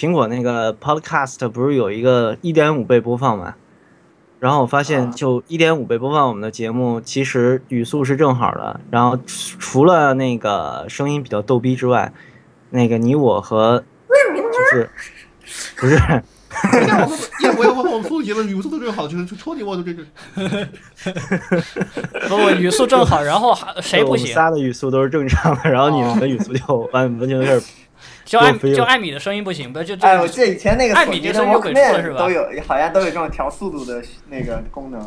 苹果那个 Podcast 不是有一个一点五倍播放嘛？然后我发现，就一点五倍播放我们的节目，其实语速是正好的。然后除了那个声音比较逗逼之外，那个你我和就是不是。要不要我们初级的语速都正好，就是初级我都这个。不不，语速正好，然后还谁不行？仨的语速都是正常的，然后你们的语速就完完全有点。就艾就艾米的声音不行，不就哎，我记得以前那个艾米这声音有鬼畜了是吧？都有，好像都有这种调速度的那个功能。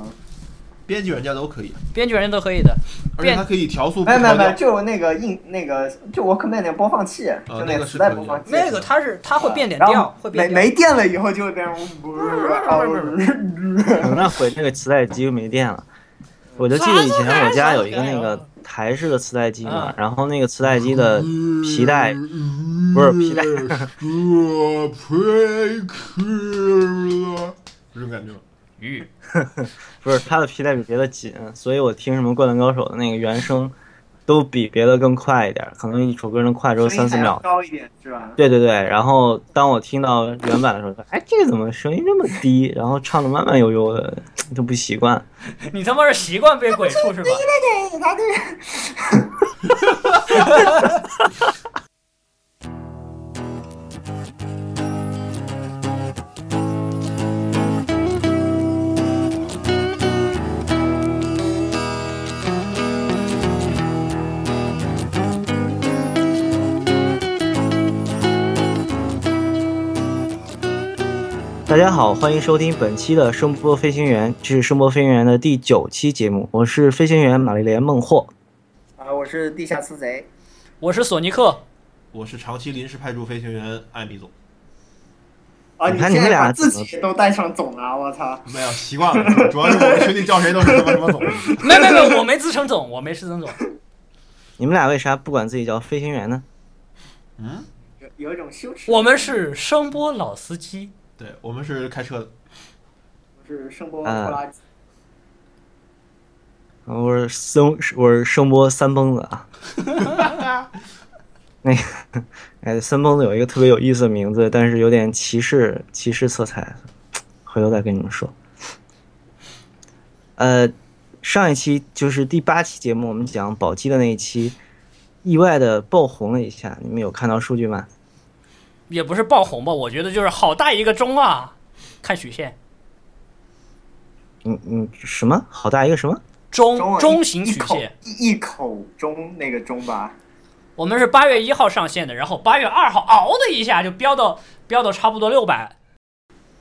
编辑软件都可以，编辑软件都可以的，而且它可以调速。没有没有没有，就那个硬那个就我可那那播放器，就那个磁带播放器。那个它是它会变点调，会变。没没电了以后就会变成。那回那个磁带机就没电了。我就记得以前我家有一个那个台式的磁带机嘛，然后那个磁带机的皮带不是皮带。这种感觉。鱼，不是它的皮带比别的紧，所以我听什么灌篮高手的那个原声，都比别的更快一点，可能一首歌能快只有三四秒。高一点是吧？对对对，然后当我听到原版的时候，哎，这个怎么声音这么低？然后唱的慢慢悠悠的，就不习惯。你他妈是习惯被鬼畜是吧？大家好，欢迎收听本期的声波飞行员，这是声波飞行员的第九期节目，我是飞行员玛丽莲梦霍。啊，我是地下私贼，我是索尼克，我是长期临时派驻飞行员艾米总。啊，你看你们俩自己都带上总了，我操！没有习惯了，主要是我们群里叫谁都是什么什么总。没没没，我没自称总，我没自称总。你们俩为啥不管自己叫飞行员呢？嗯，有有一种羞耻。我们是声波老司机。对我们是开车的，我是声波拖拉机，我是声我是声波三蹦子啊。那个哎，三蹦子有一个特别有意思的名字，但是有点歧视歧视色彩，回头再跟你们说。呃，上一期就是第八期节目，我们讲宝鸡的那一期，意外的爆红了一下，你们有看到数据吗？也不是爆红吧，我觉得就是好大一个钟啊！看曲线。嗯嗯，什么？好大一个什么？钟钟形曲线，一口钟那个钟吧。我们是八月一号上线的，然后八月二号，嗷的一下就飙到飙到差不多六百。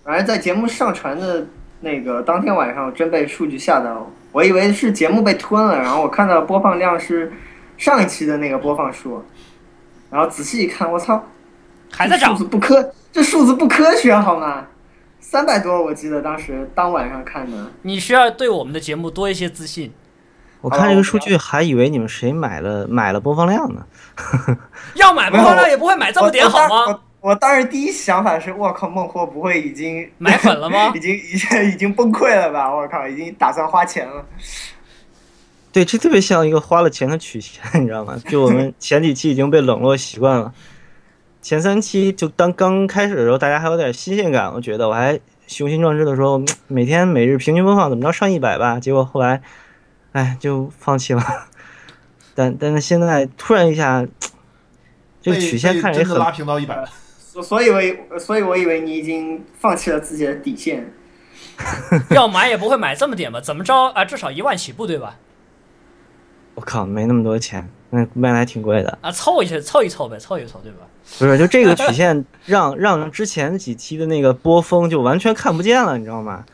反正在节目上传的那个当天晚上，真被数据吓到，我以为是节目被吞了，然后我看到播放量是上一期的那个播放数，然后仔细一看，我操！还在涨，不科，这数字不科学好吗？三百多，我记得当时当晚上看的。你需要对我们的节目多一些自信。我看这个数据，还以为你们谁买了买了播放量呢。要买播放量也不会买这么点好吗？我当时第一想法是，我靠，孟获不会已经买粉了吗？已经已经已经崩溃了吧？我靠，已经打算花钱了。对，这特别像一个花了钱的曲线，你知道吗？就我们前几期已经被冷落习惯了。前三期就当刚开始的时候，大家还有点新鲜感，我觉得我还雄心壮志的说每天每日平均播放怎么着上一百吧，结果后来，哎，就放弃了。但但是现在突然一下，这个曲线看着也很拉平到一百了。所以，我所以我以为你已经放弃了自己的底线。要买也不会买这么点吧？怎么着啊？至少一万起步对吧？我靠，没那么多钱，那卖的还挺贵的啊！凑一下，凑一凑呗，凑一凑对吧？不是，就这个 曲线让让之前几期的那个波峰就完全看不见了，你知道吗？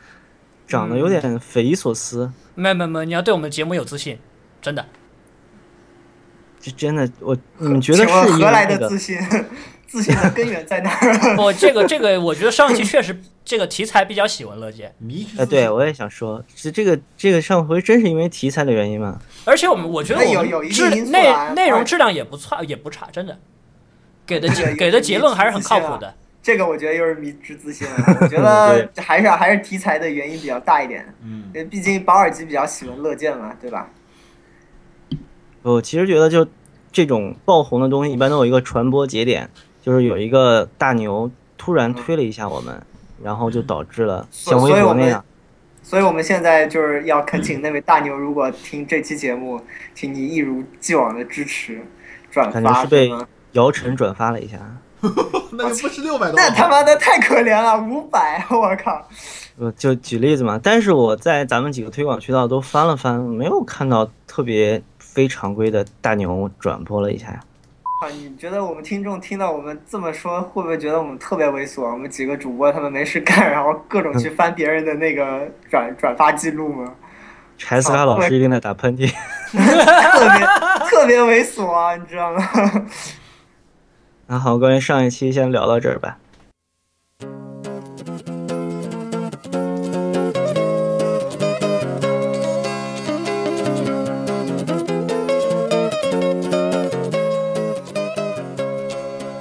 长得有点匪夷所思。没没没，你要对我们节目有自信，真的。这真的，我你们觉得是何来的自信？自信的根源在哪儿？不，这个这个，我觉得上期确实这个题材比较喜闻乐见。哎，对我也想说，是这个这个上回真是因为题材的原因吗？而且我们我觉得我们质内内容质量也不差，也不差，真的。给的 结给的结论还是很靠谱的。这个我觉得又是迷之自信了。我觉 得还是还是题材的原因比较大一点。嗯，因为毕竟保尔基比较喜闻乐见嘛，对吧？我其实觉得，就这种爆红的东西，一般都有一个传播节点。就是有一个大牛突突然推了一下我们，然后就导致了像微博那样。所以我们现在就是要恳请那位大牛，如果听这期节目，请你一如既往的支持转发。感觉是被姚晨转发了一下。那不是六百多？那他妈的太可怜了，五百！我靠！我就举例子嘛，但是我在咱们几个推广渠道都翻了翻，没有看到特别非常规的大牛转播了一下呀。啊，你觉得我们听众听到我们这么说，会不会觉得我们特别猥琐？我们几个主播他们没事干，然后各种去翻别人的那个转 转发记录吗？柴斯卡老师一定在打喷嚏，特别特别猥琐啊，你知道吗？那好，关于上一期先聊到这儿吧。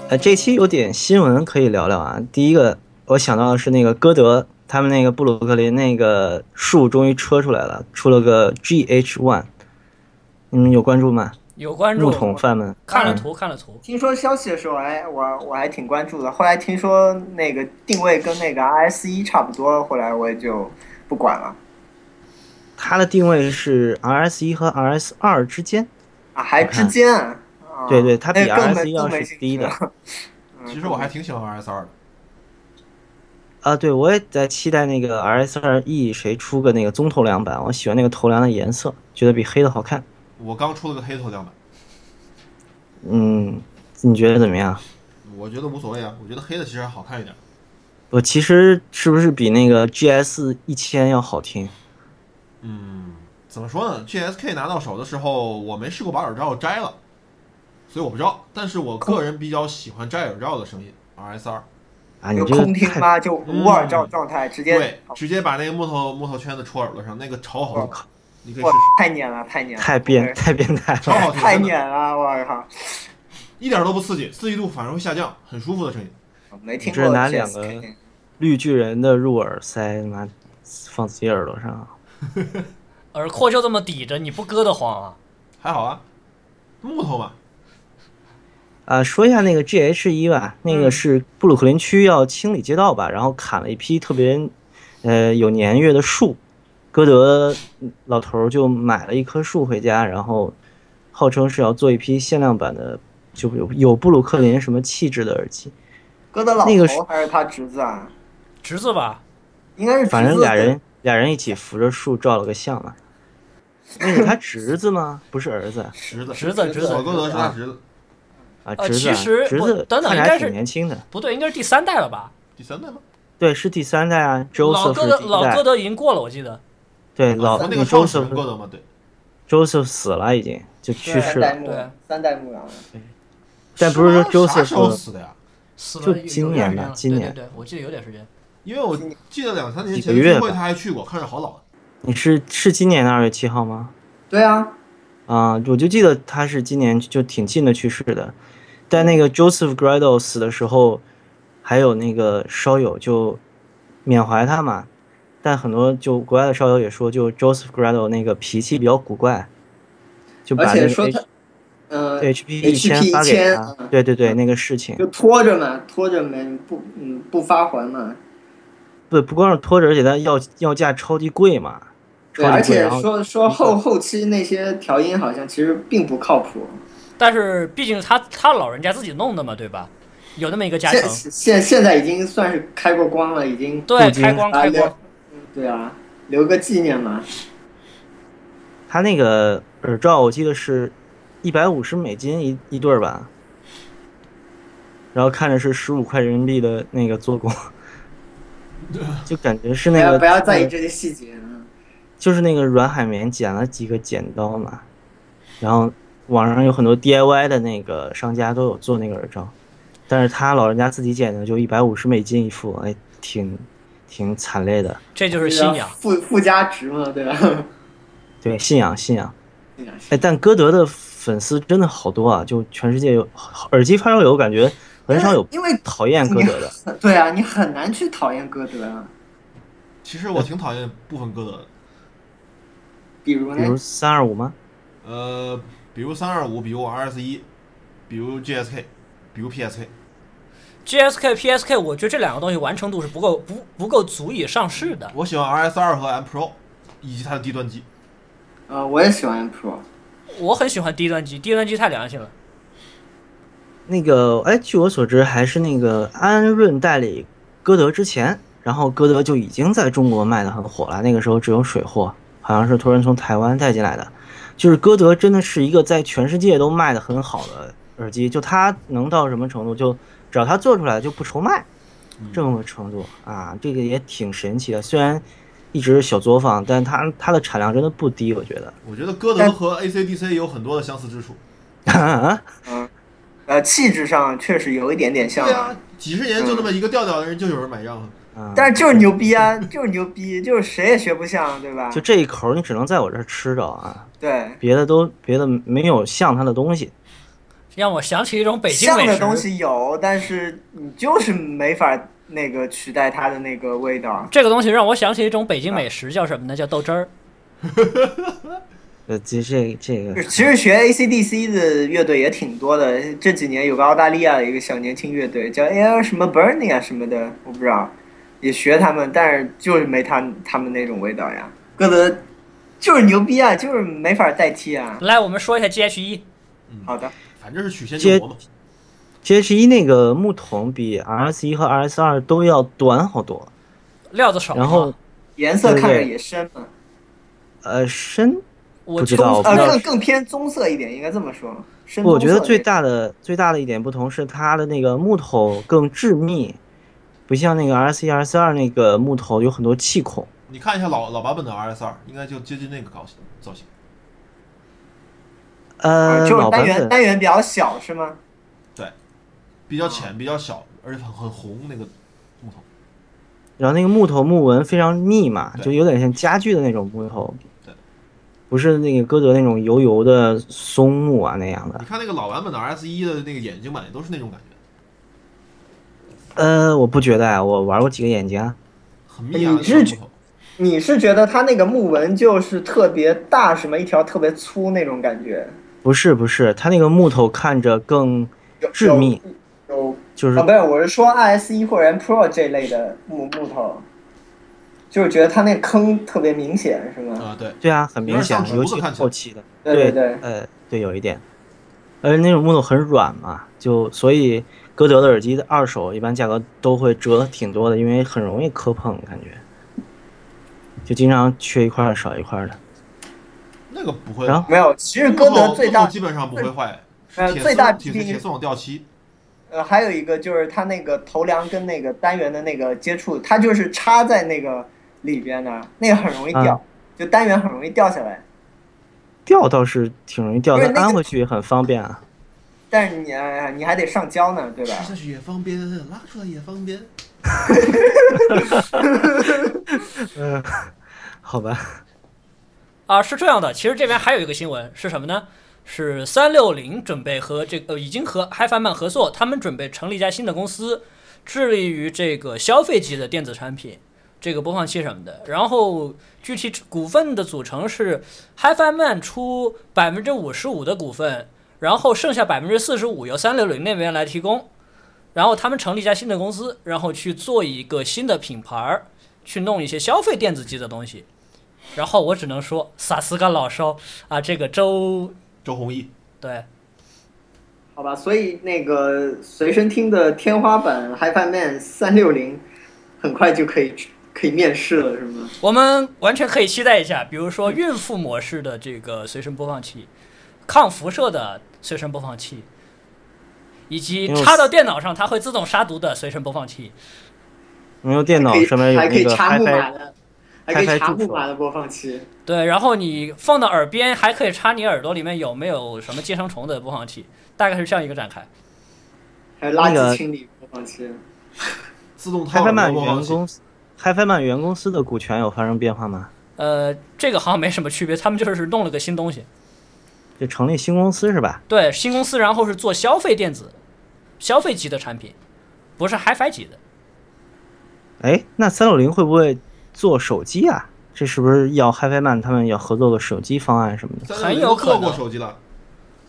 呃，这期有点新闻可以聊聊啊。第一个，我想到的是那个歌德，他们那个布鲁克林那个树终于车出来了，出了个 GH One，你们有关注吗？有关注。木桶饭们看了图，看了图。听说消息的时候，哎，我我还挺关注的。后来听说那个定位跟那个 RS 一差不多，后来我也就不管了。它的定位是 RS 一和 RS 二之间啊，还之间。对对，它比 RS 一要是低的。其实我还挺喜欢 RS 二的。啊，对，我也在期待那个 RS 二 E 谁出个那个棕头梁版。我喜欢那个头梁的颜色，觉得比黑的好看。我刚出了个黑头梁版。嗯，你觉得怎么样？我觉得无所谓啊，我觉得黑的其实还好看一点。我其实是不是比那个 GS 一千要好听？嗯，怎么说呢？GSK 拿到手的时候，我没试过把耳罩摘了。所以我不知道，但是我个人比较喜欢摘耳罩的声音，RS 二，啊，你空听吗？就无耳罩状态，直接对，直接把那个木头木头圈子戳耳朵上，那个超好听，你可以试试。太碾了，太撵，太变，太变态，超好听，太碾了，我靠，一点都不刺激，刺激度反而会下降，很舒服的声音。没听过。这是拿两个绿巨人的入耳塞，妈放自己耳朵上，耳廓就这么抵着，你不硌得慌啊？还好啊，木头嘛。啊，说一下那个 G H 一吧，那个是布鲁克林区要清理街道吧，然后砍了一批特别，呃，有年月的树，歌德老头就买了一棵树回家，然后号称是要做一批限量版的，就有有布鲁克林什么气质的耳机。歌德老头还是他侄子啊？侄子吧，应该是。反正俩人俩人一起扶着树照了个相嘛。那是他侄子吗？不是儿子，侄子，侄子，侄子，小歌德是他侄子。啊，侄子，侄子，等等，应该是年轻的，不对，应该是第三代了吧？第三代吗？对，是第三代啊。老歌德，老歌德已经过了，我记得。对，老那个周瑟歌德吗？对，周瑟死了，已经就去世了。对，三代目了。对，但不是说周瑟死的呀？死了，就今年吧，今年。对，我记得有点时间，因为我记得两三年前聚会他还去过，看着好老。你是是今年的二月七号吗？对啊。啊，我就记得他是今年就挺近的去世的。在那个 Joseph Grado 死的时候，还有那个烧友就缅怀他嘛。但很多就国外的烧友也说，就 Joseph Grado 那个脾气比较古怪，就把那个呃 HP 一千发给他。对对对，那个事情就拖着嘛，拖着没不嗯不发还嘛。不不光是拖着，而且他要要价超级贵嘛。对，而且说说后后期那些调音好像其实并不靠谱。但是毕竟他他老人家自己弄的嘛，对吧？有那么一个加成。现现在已经算是开过光了，已经。对，开光开光。对啊，留个纪念嘛。他那个耳罩我记得是，一百五十美金一一对儿吧。然后看着是十五块人民币的那个做工，就感觉是那个。不要在意这些细节。就是那个软海绵剪了几个剪刀嘛，然后。网上有很多 DIY 的那个商家都有做那个耳罩，但是他老人家自己剪的就一百五十美金一副，哎，挺挺惨烈的。这就是信仰，附附加值嘛，对吧？对，信仰信仰。信仰。哎，但歌德的粉丝真的好多啊，就全世界有耳机发烧友，感觉很少有因为讨厌歌德的。对啊，你很难去讨厌歌德啊。其实我挺讨厌部分歌德的。比如？比如三二五吗？呃。比如三二五，比如 RS 一，比如 GSK，比如 PSK，GSK、PSK，我觉得这两个东西完成度是不够不不够足以上市的。我喜欢 RS 二和 M Pro，以及它的低端机。呃，我也喜欢 M Pro。我很喜欢低端机，低端机太良心了。那个，哎，据我所知，还是那个安润代理歌德之前，然后歌德就已经在中国卖的很火了。那个时候只有水货，好像是突然从台湾带进来的。就是歌德真的是一个在全世界都卖的很好的耳机，就它能到什么程度，就只要他做出来就不愁卖，这么个程度啊，这个也挺神奇的。虽然一直是小作坊，但它它的产量真的不低，我觉得。我觉得歌德和 ACDC 有很多的相似之处。嗯。呃，气质上确实有一点点像。对啊，几十年就那么一个调调的人，就有人买账。但是就是牛逼啊，就是牛逼，就是谁也学不像，对吧？就这一口，你只能在我这儿吃着啊。对，别的都别的没有像他的东西。让我想起一种北京美食。像的东西有，但是你就是没法那个取代它的那个味道。这个东西让我想起一种北京美食，叫什么呢？叫豆汁儿。呃，这这这个，其实学 AC/DC 的乐队也挺多的。这几年有个澳大利亚的一个小年轻乐队叫 Air 什么 Burning 啊什么的，我不知道，也学他们，但是就是没他他们那种味道呀。歌德就是牛逼啊，就是没法代替啊。来，我们说一下 GH 一。好的，反正是曲线救国嘛。GH 一那个木桶比 RS 一和 RS 二都要短好多，料子少，然后颜色看着也深嘛。呃，深。不知道，呃，更更偏棕色一点，应该这么说。我觉得最大的最大的一点不同是它的那个木头更致密，不像那个 R S 一、R S 二那个木头有很多气孔。你看一下老老版本的 R S 二，应该就接近那个造型造型。呃，就是单元单元比较小是吗？对，比较浅，比较小，而且很很红那个木头。然后那个木头木纹非常密嘛，就有点像家具的那种木头。不是那个歌德那种油油的松木啊那样的。你看那个老版本的 R S 一的那个眼睛版，都是那种感觉。呃，我不觉得啊，我玩过几个眼睛，很密啊。你是你是觉得它那个木纹就是特别大，什么一条特别粗那种感觉？不是不是，它那个木头看着更致密。有就是啊，不是，我是说 R S 一或者 M Pro 这类的木木头。就是觉得它那坑特别明显，是吗？啊，对，对啊，很明显，尤其后期的，对对，呃，对，有一点，而且那种木头很软嘛，就所以歌德的耳机的二手一般价格都会折挺多的，因为很容易磕碰，感觉，就经常缺一块少一块的。那个不会，没有，其实歌德最大基本上不会坏，呃，最大铁铁丝网掉漆。呃，还有一个就是它那个头梁跟那个单元的那个接触，它就是插在那个。里边的，那个很容易掉，就单元很容易掉下来。掉倒是挺容易掉，但安回去也很方便啊。但是你你还得上胶呢，对吧？下去也方便，拉出来也方便。嗯，好吧。啊，是这样的，其实这边还有一个新闻是什么呢？是三六零准备和这个已经和 HiFiMan 合作，他们准备成立一家新的公司，致力于这个消费级的电子产品。这个播放器什么的，然后具体股份的组成是 HiFiMan 出百分之五十五的股份，然后剩下百分之四十五由三六零那边来提供，然后他们成立一家新的公司，然后去做一个新的品牌儿，去弄一些消费电子机的东西，然后我只能说，萨斯干老烧啊，这个周周鸿祎，对，好吧，所以那个随身听的天花板 HiFiMan 三六零很快就可以。可以面试了是吗？我们完全可以期待一下，比如说孕妇模式的这个随身播放器，抗辐射的随身播放器，以及插到电脑上它会自动杀毒的随身播放器。没有电脑上面有那个插木马的，还可以插木马的播放器。对，然后你放到耳边，还可以插你耳朵里面有没有什么寄生虫的播放器，大概是这样一个展开。还有垃圾清理播放器，自动套的播放器。嗨飞曼原公司的股权有发生变化吗？呃，这个好像没什么区别，他们就是弄了个新东西，就成立新公司是吧？对，新公司，然后是做消费电子、消费级的产品，不是 HiFi 级的。哎，那三六零会不会做手机啊？这是不是要 HiFi Man 他们要合作个手机方案什么的？很有可能做过手机了，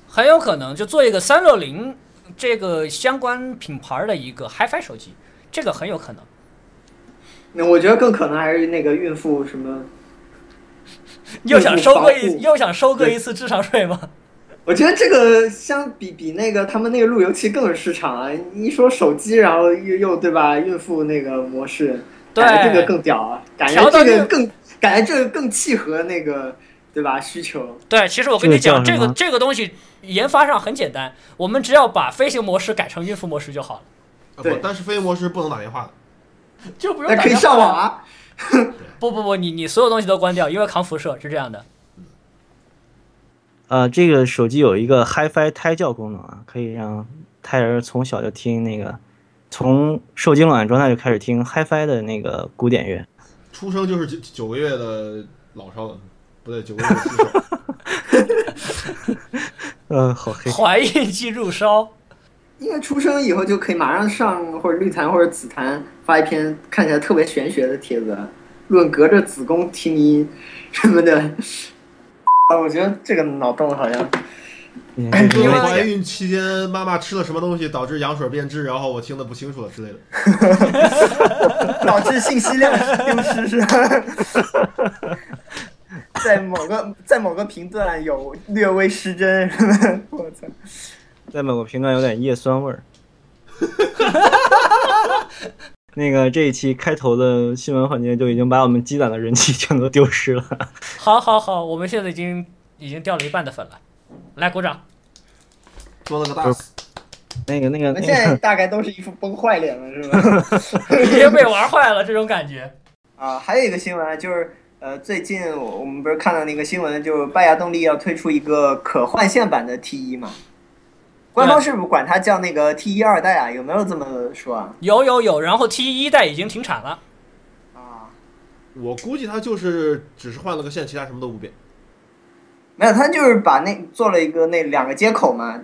很有可能就做一个三六零这个相关品牌的一个 HiFi 手机，这个很有可能。那我觉得更可能还是那个孕妇什么，又想收割一又想收割一次智商税吗？我觉得这个相比比那个他们那个路由器更有市场啊！一说手机，然后又又对吧，孕妇那个模式，对感觉这个更屌啊！感觉调到孕这个更感觉这个更契合那个对吧需求。对，其实我跟你讲，这个这个东西研发上很简单，我们只要把飞行模式改成孕妇模式就好了，对但是飞行模式不能打电话的。就不用可以打电话了。上网啊！不不不，你你所有东西都关掉，因为抗辐射是这样的。呃，这个手机有一个 HiFi 胎教功能啊，可以让胎儿从小就听那个，从受精卵状态就开始听 HiFi 的那个古典乐。出生就是九九个月的老少了，不对，九个月的新手。呃，好黑。怀孕即入烧，应该出生以后就可以马上上或者绿檀或者紫檀发一篇看起来特别玄学的帖子，论隔着子宫听音什么的。啊，我觉得这个脑洞好像因为怀孕期间妈妈吃了什么东西导致羊水变质，然后我听得不清楚了之类的。导致信息量丢失是吧？在某个在某个频段有略微失真？我操！在某个频段有点叶酸味儿。那个这一期开头的新闻环节就已经把我们积攒的人气全都丢失了。好好好，我们现在已经已经掉了一半的粉了，来鼓掌。做了个大死，那个那个那个现在，大概都是一副崩坏脸了，是吧？已经被玩坏了，这种感觉。啊，还有一个新闻就是，呃，最近我我们不是看到那个新闻，就是拜亚动力要推出一个可换线版的 T 一嘛？官方是不是管它叫那个 T 一二代啊？有没有这么说啊？有有有，然后 T 一代已经停产了。啊，我估计它就是只是换了个线，其他什么都不变。没有，它就是把那做了一个那两个接口嘛，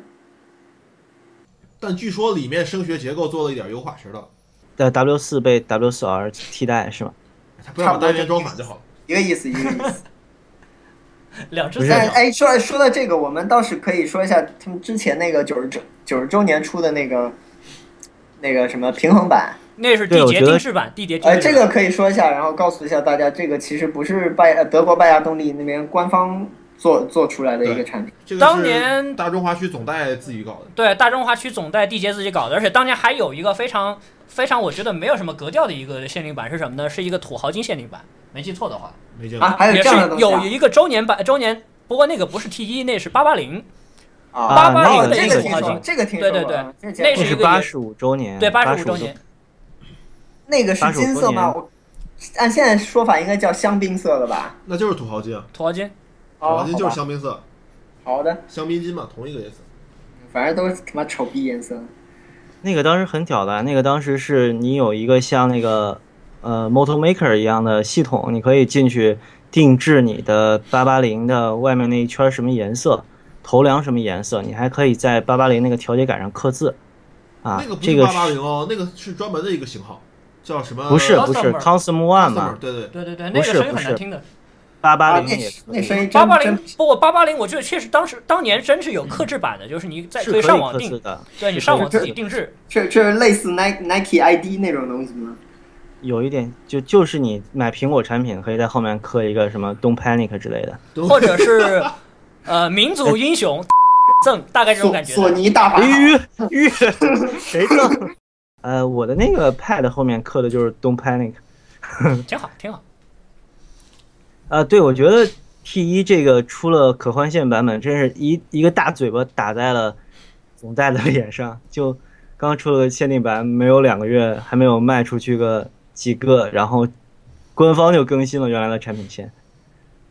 但据说里面声学结构做了一点优化，谁知道？但 W 四被 W 四 R 替代是吗？他不要把单元装反就好了。一个意思，一个意思。不是两只哎，说说到这个，我们倒是可以说一下他们之前那个九十周九十周年出的那个那个什么平衡版，那是缔结对我觉得定制版，缔结定呃，这个可以说一下，然后告诉一下大家，这个其实不是拜呃德国拜亚动力那边官方做做出来的一个产品。这个当年大中华区总代自己搞的，对，大中华区总代缔结自己搞的，而且当年还有一个非常非常，我觉得没有什么格调的一个限定版是什么呢？是一个土豪金限定版，没记错的话，啊，没见过。还有也这样的东西、是有啊、一个周年版周年，不过那个不是 T 一，那是八八零，啊，八八那个这零的那个听说，个土豪金，这个听说对对过啊，这个见过那是一个八十五周年，对，八十十五周年。那个是金色吗？我按现在说法应该叫香槟色的吧？那就是土豪金啊，土豪金，土豪哦，金就是香槟色，好的，香槟金嘛，同一个颜色。反正都是他妈丑逼颜色。那个当时很屌的，那个当时是你有一个像那个呃 Moto Maker 一样的系统，你可以进去定制你的八八零的外面那一圈什么颜色，头梁什么颜色，你还可以在八八零那个调节杆上刻字。啊那个，不是这个八八零哦，那个是专门的一个型号，叫什么？不是不是 Customer Cosm One 嘛，对对，对对对，那不是个声音不是很难听的。八八啊，零也八八零不过八八零，我觉得确实当时当年真是有克制版的，就是你在可以上网的，对你上网自己定制。这这是类似 Nike Nike ID 那种东西吗？有一点就就是你买苹果产品可以在后面刻一个什么 Don't Panic 之类的。或者是呃民族英雄赠，大概这种感觉的。索尼大法好。吁吁，谁赠？呃，我的那个 Pad 后面刻的就是 Don't Panic。挺好，挺好。啊，对，我觉得 T 一这个出了可换线版本，真是一一个大嘴巴打在了总代的 脸上。就刚出了个限定版，没有两个月，还没有卖出去个几个，然后官方就更新了原来的产品线。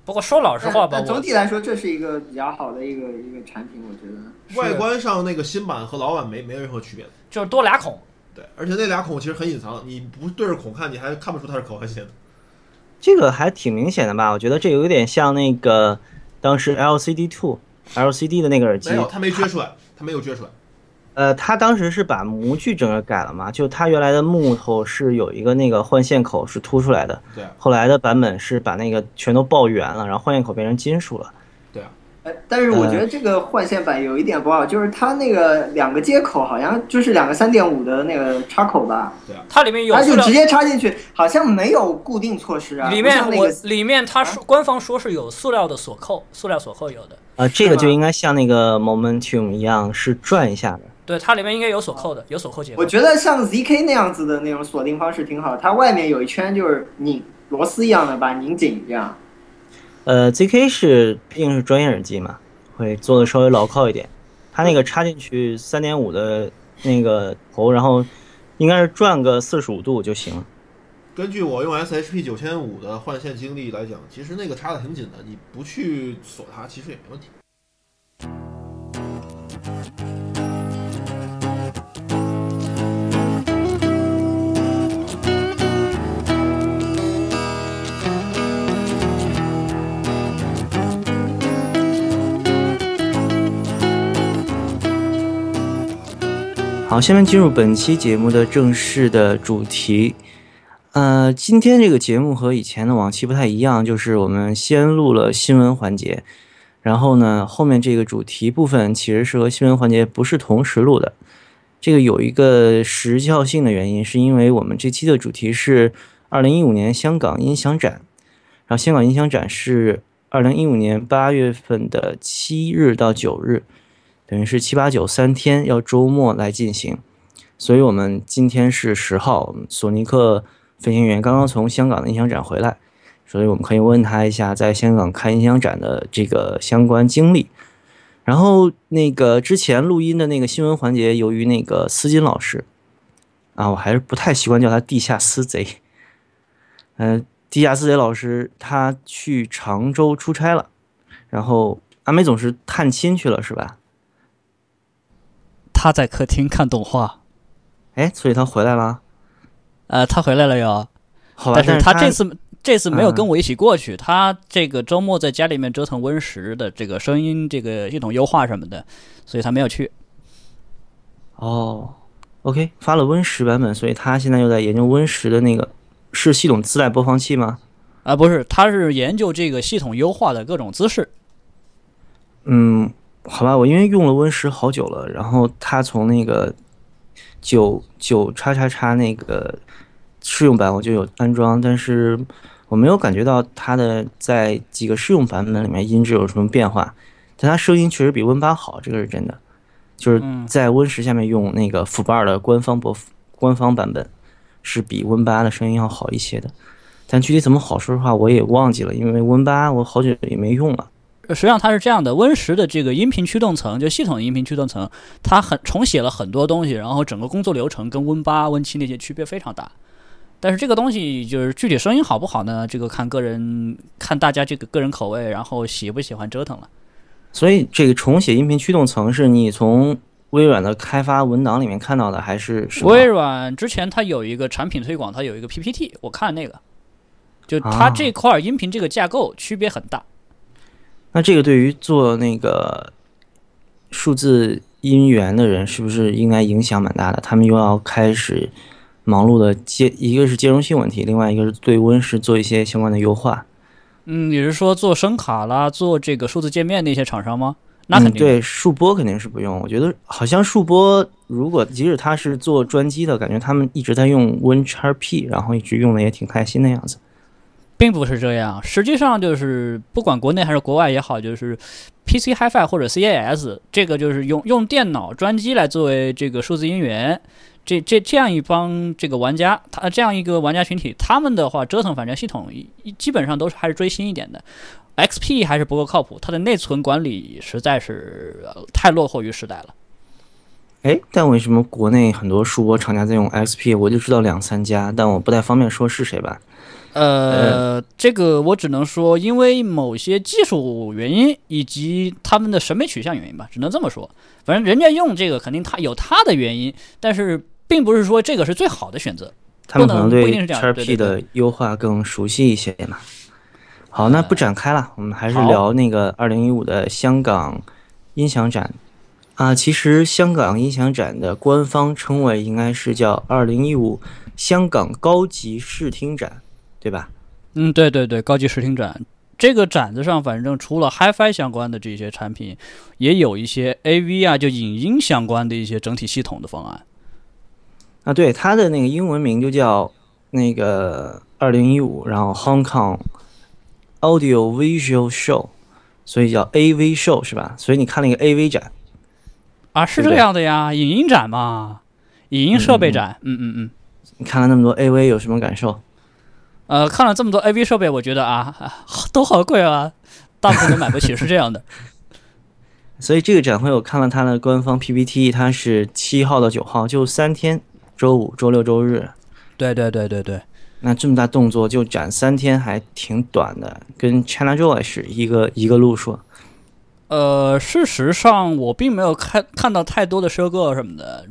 不过说老实话吧，总体来说，这是一个比较好的一个一个产品，我觉得。外观上那个新版和老版没没有任何区别。就是多俩孔，对，而且那俩孔其实很隐藏，你不对着孔看，你还看不出它是可换线的。这个还挺明显的吧？我觉得这有点像那个当时 LCD Two LCD 的那个耳机没，有，它没撅出来，它没有撅出来。呃，它当时是把模具整个改了嘛，就它原来的木头是有一个那个换线口是凸出来的，对啊，后来的版本是把那个全都抱圆了，然后换线口变成金属了。但是我觉得这个换线版有一点不好，就是它那个两个接口好像就是两个三点五的那个插口吧，对啊它里面有它就直接插进去，好像没有固定措施啊。里面我里面它说官方说是有塑料的锁扣，塑料锁扣有的，啊，这个就应该像那个 Momentum 一样是转一下的。对，它里面应该有锁扣的，有锁扣结构我。觉得像 ZK 那样子的那种锁定方式挺好，它外面有一圈就是拧螺丝一样的把它拧紧，这样。呃，ZK 是毕竟是专业耳机嘛，会做的稍微牢靠一点。它那个插进去三点五的那个头，然后应该是转个四十五度就行了。根据我用 SHP 九千五的换线经历来讲，其实那个插的挺紧的，你不去锁它，其实也没问题。好，下面进入本期节目的正式的主题。呃，今天这个节目和以前的往期不太一样，就是我们先录了新闻环节，然后呢，后面这个主题部分其实是和新闻环节不是同时录的。这个有一个时效性的原因，是因为我们这期的主题是二零一五年香港音响展，然后香港音响展是二零一五年八月份的七日到九日。等于是七八九三天，要周末来进行。所以我们今天是十号，索尼克飞行员刚刚从香港的音响展回来，所以我们可以问他一下在香港看音响展的这个相关经历。然后那个之前录音的那个新闻环节，由于那个司金老师啊，我还是不太习惯叫他地下私贼。嗯、地下私贼老师他去常州出差了，然后阿美总是探亲去了，是吧？他在客厅看动画。哎，所以他回来了，呃，他回来了哟，好吧？但是他他这次这次没有嗯跟我一起过去，他这个周末在家里面折腾 Win 十的这个声音这个系统优化什么的，所以他没有去。哦，OK 发了 Win 十版本，所以他现在又在研究 Win 十的那个是系统自带播放器吗？啊、不是，他是研究这个系统优化的各种姿势。嗯，好吧，我因为用了 Win 十好久了，然后它从那个九九叉叉叉那个试用版我就有安装，但是我没有感觉到它的在几个试用版本里面音质有什么变化，但它声音确实比 Win 八好，这个是真的。就是嗯在 Win 十下面用那个 FUBAR 的官方播官方版本，是比 Win 八的声音要好一些的。但具体怎么好，说实话我也忘记了，因为 Win 八我好久也没用了。呃实际上它是这样的，Win 十的这个音频驱动层，就系统音频驱动层，它很重写了很多东西，然后整个工作流程跟 Win 八、Win 七那些区别非常大。但是这个东西就是具体声音好不好呢？这个看个人，看大家这个个人口味，然后喜不喜欢折腾了。所以这个重写音频驱动层是你从微软的开发文档里面看到的，还是？微软之前它有一个产品推广，它有一个 PPT，我看那个，就它啊这块儿音频这个架构区别很大。那这个对于做那个数字音源的人，是不是应该影响蛮大的？他们又要开始忙碌的接，一个是兼容性问题，另外一个是对 Win 十做一些相关的优化。嗯，你是说做声卡啦，做这个数字界面那些厂商吗？那肯定、嗯、对，数播肯定是不用。我觉得好像数播，如果即使他是做专机的，感觉他们一直在用 Win 叉 P，然后一直用的也挺开心的样子。并不是这样，实际上就是不管国内还是国外也好，就是 PC HiFi 或者 CAS 这个就是用用电脑专机来作为这个数字音源，这这这样一帮这个玩家，他这样一个玩家群体，他们的话折腾反正系统基本上都是还是追新一点的，XP 还是不够靠谱，它的内存管理实在是、太落后于时代了。哎，但为什么国内很多数播厂家在用 XP？我就知道两三家，但我不太方便说是谁吧。呃，这个我只能说，因为某些技术原因以及他们的审美取向原因吧，只能这么说。反正人家用这个肯定他有他的原因，但是并不是说这个是最好的选择。他们可能对 P 的优化更熟悉一些嘛。好，那不展开了，我们还是聊那个二零一五的香港音响展啊。其实香港音响展的官方称谓应该是叫二零一五香港高级视听展，对吧？嗯，对对对，高级视听展，这个展子上，反正除了 HiFi 相关的这些产品，也有一些 AV 啊，就影音相关的一些整体系统的方案。啊，对，它的那个英文名就叫那个二零一五，然后 Hong Kong Audio Visual Show，所以叫 AV Show 是吧？所以你看了一个 AV 展，啊，是这样的呀，影音展嘛，影音设备展，嗯嗯嗯。你看了那么多 AV 有什么感受？呃，看了这么多 AV 设备，我觉得啊，啊 都好贵啊，大部分都买不起，是这样的。所以这个展会我看了它的官方 PPT，它是七号到九号，就三天，周五、周六、周日。对对对对对，那这么大动作就展三天，还挺短的，跟 ChinaJoy 是一个一个路数。呃，事实上我并没有看看到太多的收购什么的，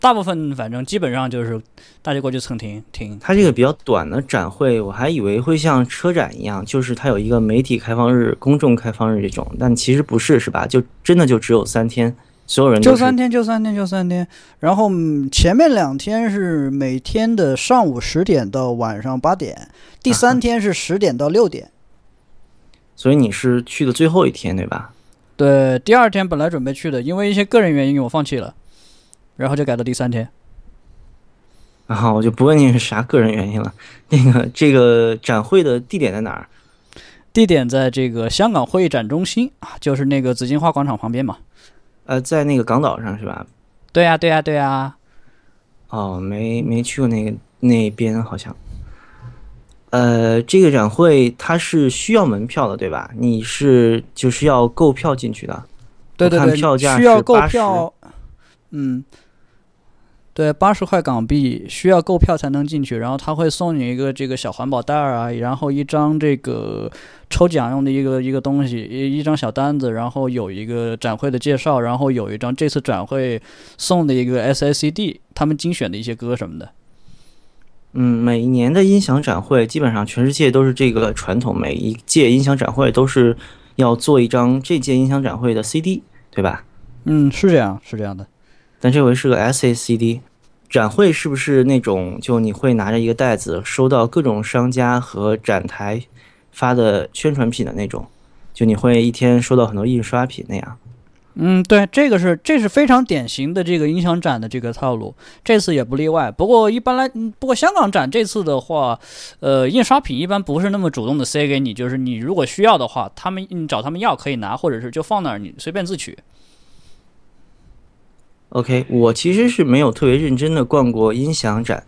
大部分反正基本上就是大家过去蹭停停。它这个比较短的展会，我还以为会像车展一样，就是它有一个媒体开放日、公众开放日这种，但其实不是，是吧？就真的就只有三天，所有人就三天，就三天，就三天。然后嗯前面两天是每天的上午十点到晚上八点，第三天是十点到六点。所以你是去的最后一天，对吧？对，第二天本来准备去的，因为一些个人原因我放弃了，然后就改到第三天。然后我就不问你是啥个人原因了。那个这个展会的地点在哪儿？地点在这个香港会议展中心啊，就是那个紫金花广场旁边嘛。呃，在那个港岛上是吧？对呀、对呀、对呀、哦，没没去过那个那边好像。呃，这个展会它是需要门票的，对吧？你是就是要购票进去的。对对对，票价需要购票。嗯，对，八十块港币需要购票才能进去，然后他会送你一个这个小环保袋儿啊，然后一张这个抽奖用的一个一个东西，一一张小单子，然后有一个展会的介绍，然后有一张这次展会送的一个 SACD，他们精选的一些歌什么的。嗯，每一年的音响展会基本上全世界都是这个传统，每一届音响展会都是要做一张这届音响展会的 CD，对吧？嗯，是这样，是这样的。但这回是个 SACD。展会是不是那种就你会拿着一个袋子，收到各种商家和展台发的宣传品的那种？就你会一天收到很多印刷品那样？嗯，对，这个是这是非常典型的这个音响展的这个套路，这次也不例外。不过一般来，不过香港展这次的话，呃，印刷品一般不是那么主动的塞给你，就是你如果需要的话，他们你找他们要可以拿，或者是就放那儿你随便自取。OK，我其实是没有特别认真的逛过音响展，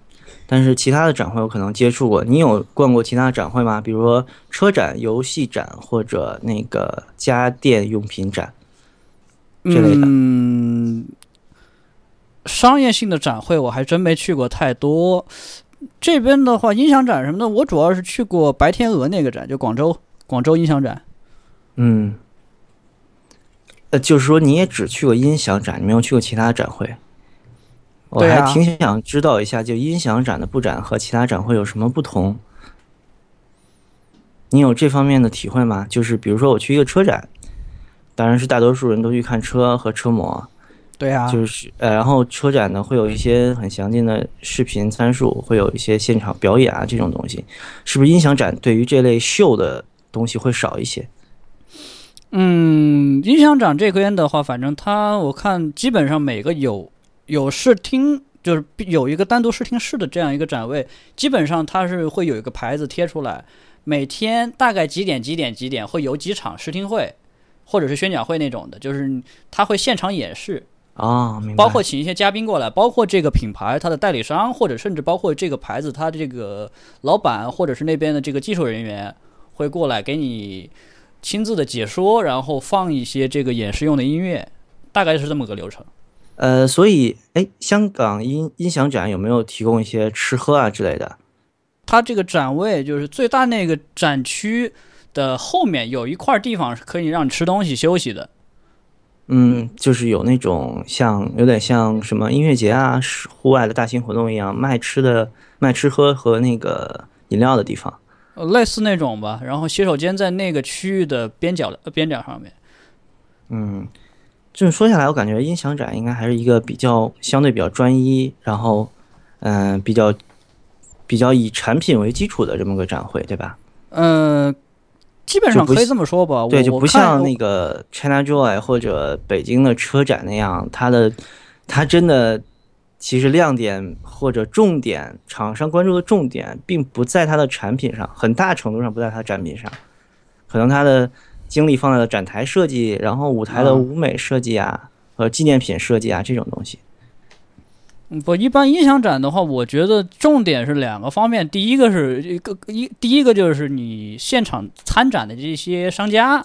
但是其他的展会我可能接触过。你有逛过其他的展会吗？比如说车展、游戏展或者那个家电用品展之类的？嗯，商业性的展会我还真没去过太多。这边的话，音响展什么的，我主要是去过白天鹅那个展，就广州广州音响展。嗯，呃，就是说你也只去过音响展，你没有去过其他展会。我还挺想知道一下，就音响展的布展和其他展会有什么不同？你有这方面的体会吗？就是比如说我去一个车展，当然是大多数人都去看车和车模，对啊，就是呃，然后车展呢会有一些很详尽的视频参数，会有一些现场表演啊这种东西，是不是音响展对于这类秀的东西会少一些？嗯，音响展这边的话，反正它我看基本上每个有有试听，就是有一个单独试听室的这样一个展位，基本上它是会有一个牌子贴出来，每天大概几点几点几点会有几场试听会，或者是宣讲会那种的，就是他会现场演示，哦，明白。包括请一些嘉宾过来，包括这个品牌它的代理商，或者甚至包括这个牌子它这个老板，或者是那边的这个技术人员会过来给你亲自的解说，然后放一些这个演示用的音乐，大概是这么个流程。呃，所以哎，香港音音响展有没有提供一些吃喝啊之类的？它这个展位就是最大那个展区的后面有一块地方是可以让你吃东西休息的。嗯，就是有那种像有点像什么音乐节啊、是户外的大型活动一样，卖吃的、卖吃喝和那个饮料的地方。呃，类似那种吧，然后洗手间在那个区域的边角呃边角上面。嗯，就是说下来，我感觉音响展应该还是一个比较相对比较专一，然后嗯、比较比较以产品为基础的这么个展会，对吧？呃，基本上可以这么说吧。对，就不像那个 China Joy 或者北京的车展那样，它的它真的其实亮点或者重点，厂商关注的重点并不在它的产品上，很大程度上不在它的产品上，可能它的精力放在了展台设计，然后舞台的嗯舞美设计啊，和纪念品设计啊这种东西。嗯不，一般音响展的话，我觉得重点是两个方面。第一个是一个一，第一个就是你现场参展的这些商家，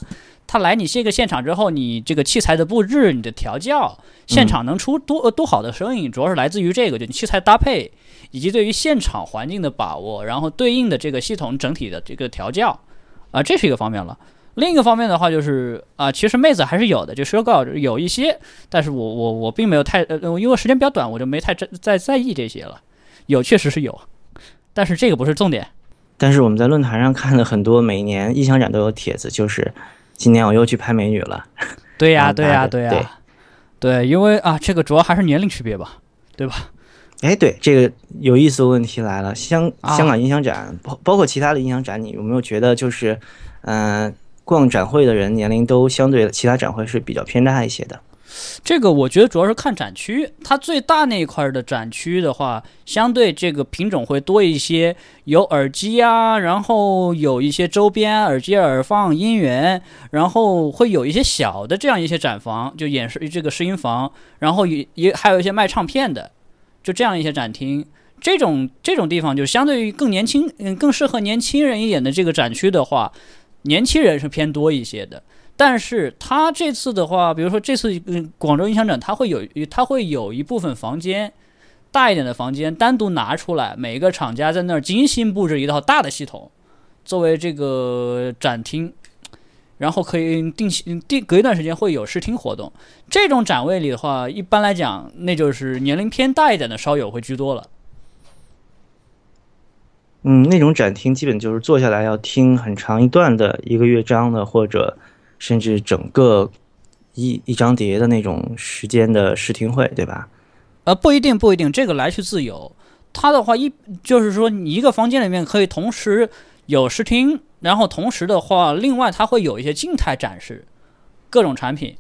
他来你这个现场之后，你这个器材的布置、你的调教，现场能出多多好的声音，主要是来自于这个，就你器材搭配以及对于现场环境的把握，然后对应的这个系统整体的这个调教，啊、这是一个方面了。另一个方面的话，就是啊、其实妹子还是有的，就说告有一些，但是我我我并没有太呃，因为时间比较短，我就没太在在在意这些了。有确实是有，但是这个不是重点。但是我们在论坛上看了很多，每年音响展都有帖子，就是今年我又去拍美女了。对呀、对呀、对呀、对，因为啊，这个主要还是年龄区别吧，对吧？哎，对，这个有意思的问题来了，香啊香港音响展，包包括其他的音响展，你有没有觉得就是，嗯、逛展会的人年龄都相对其他展会是比较偏大一些的？这个我觉得主要是看展区，它最大那一块的展区的话，相对这个品种会多一些，有耳机啊，然后有一些周边耳机、耳放、音源，然后会有一些小的这样一些展房，就演示这个试音房，然后也也还有一些卖唱片的，就这样一些展厅。这种这种地方就相对于更年轻，嗯，更适合年轻人一点的这个展区的话，年轻人是偏多一些的。但是它这次的话，比如说这次嗯广州音响展，它会有它会有一部分房间，大一点的房间单独拿出来，每一个厂家在那儿精心布置一套大的系统，作为这个展厅，然后可以定期定隔一段时间会有试听活动。这种展位里的话，一般来讲，那就是年龄偏大一点的烧友会居多了。嗯，那种展厅基本就是坐下来要听很长一段的一个乐章的，或者甚至整个一一张碟的那种时间的试听会，对吧？呃，不一定，不一定，这个来去自由。它的话一就是说，你一个房间里面可以同时有试听，然后同时的话，另外它会有一些静态展示各种产品。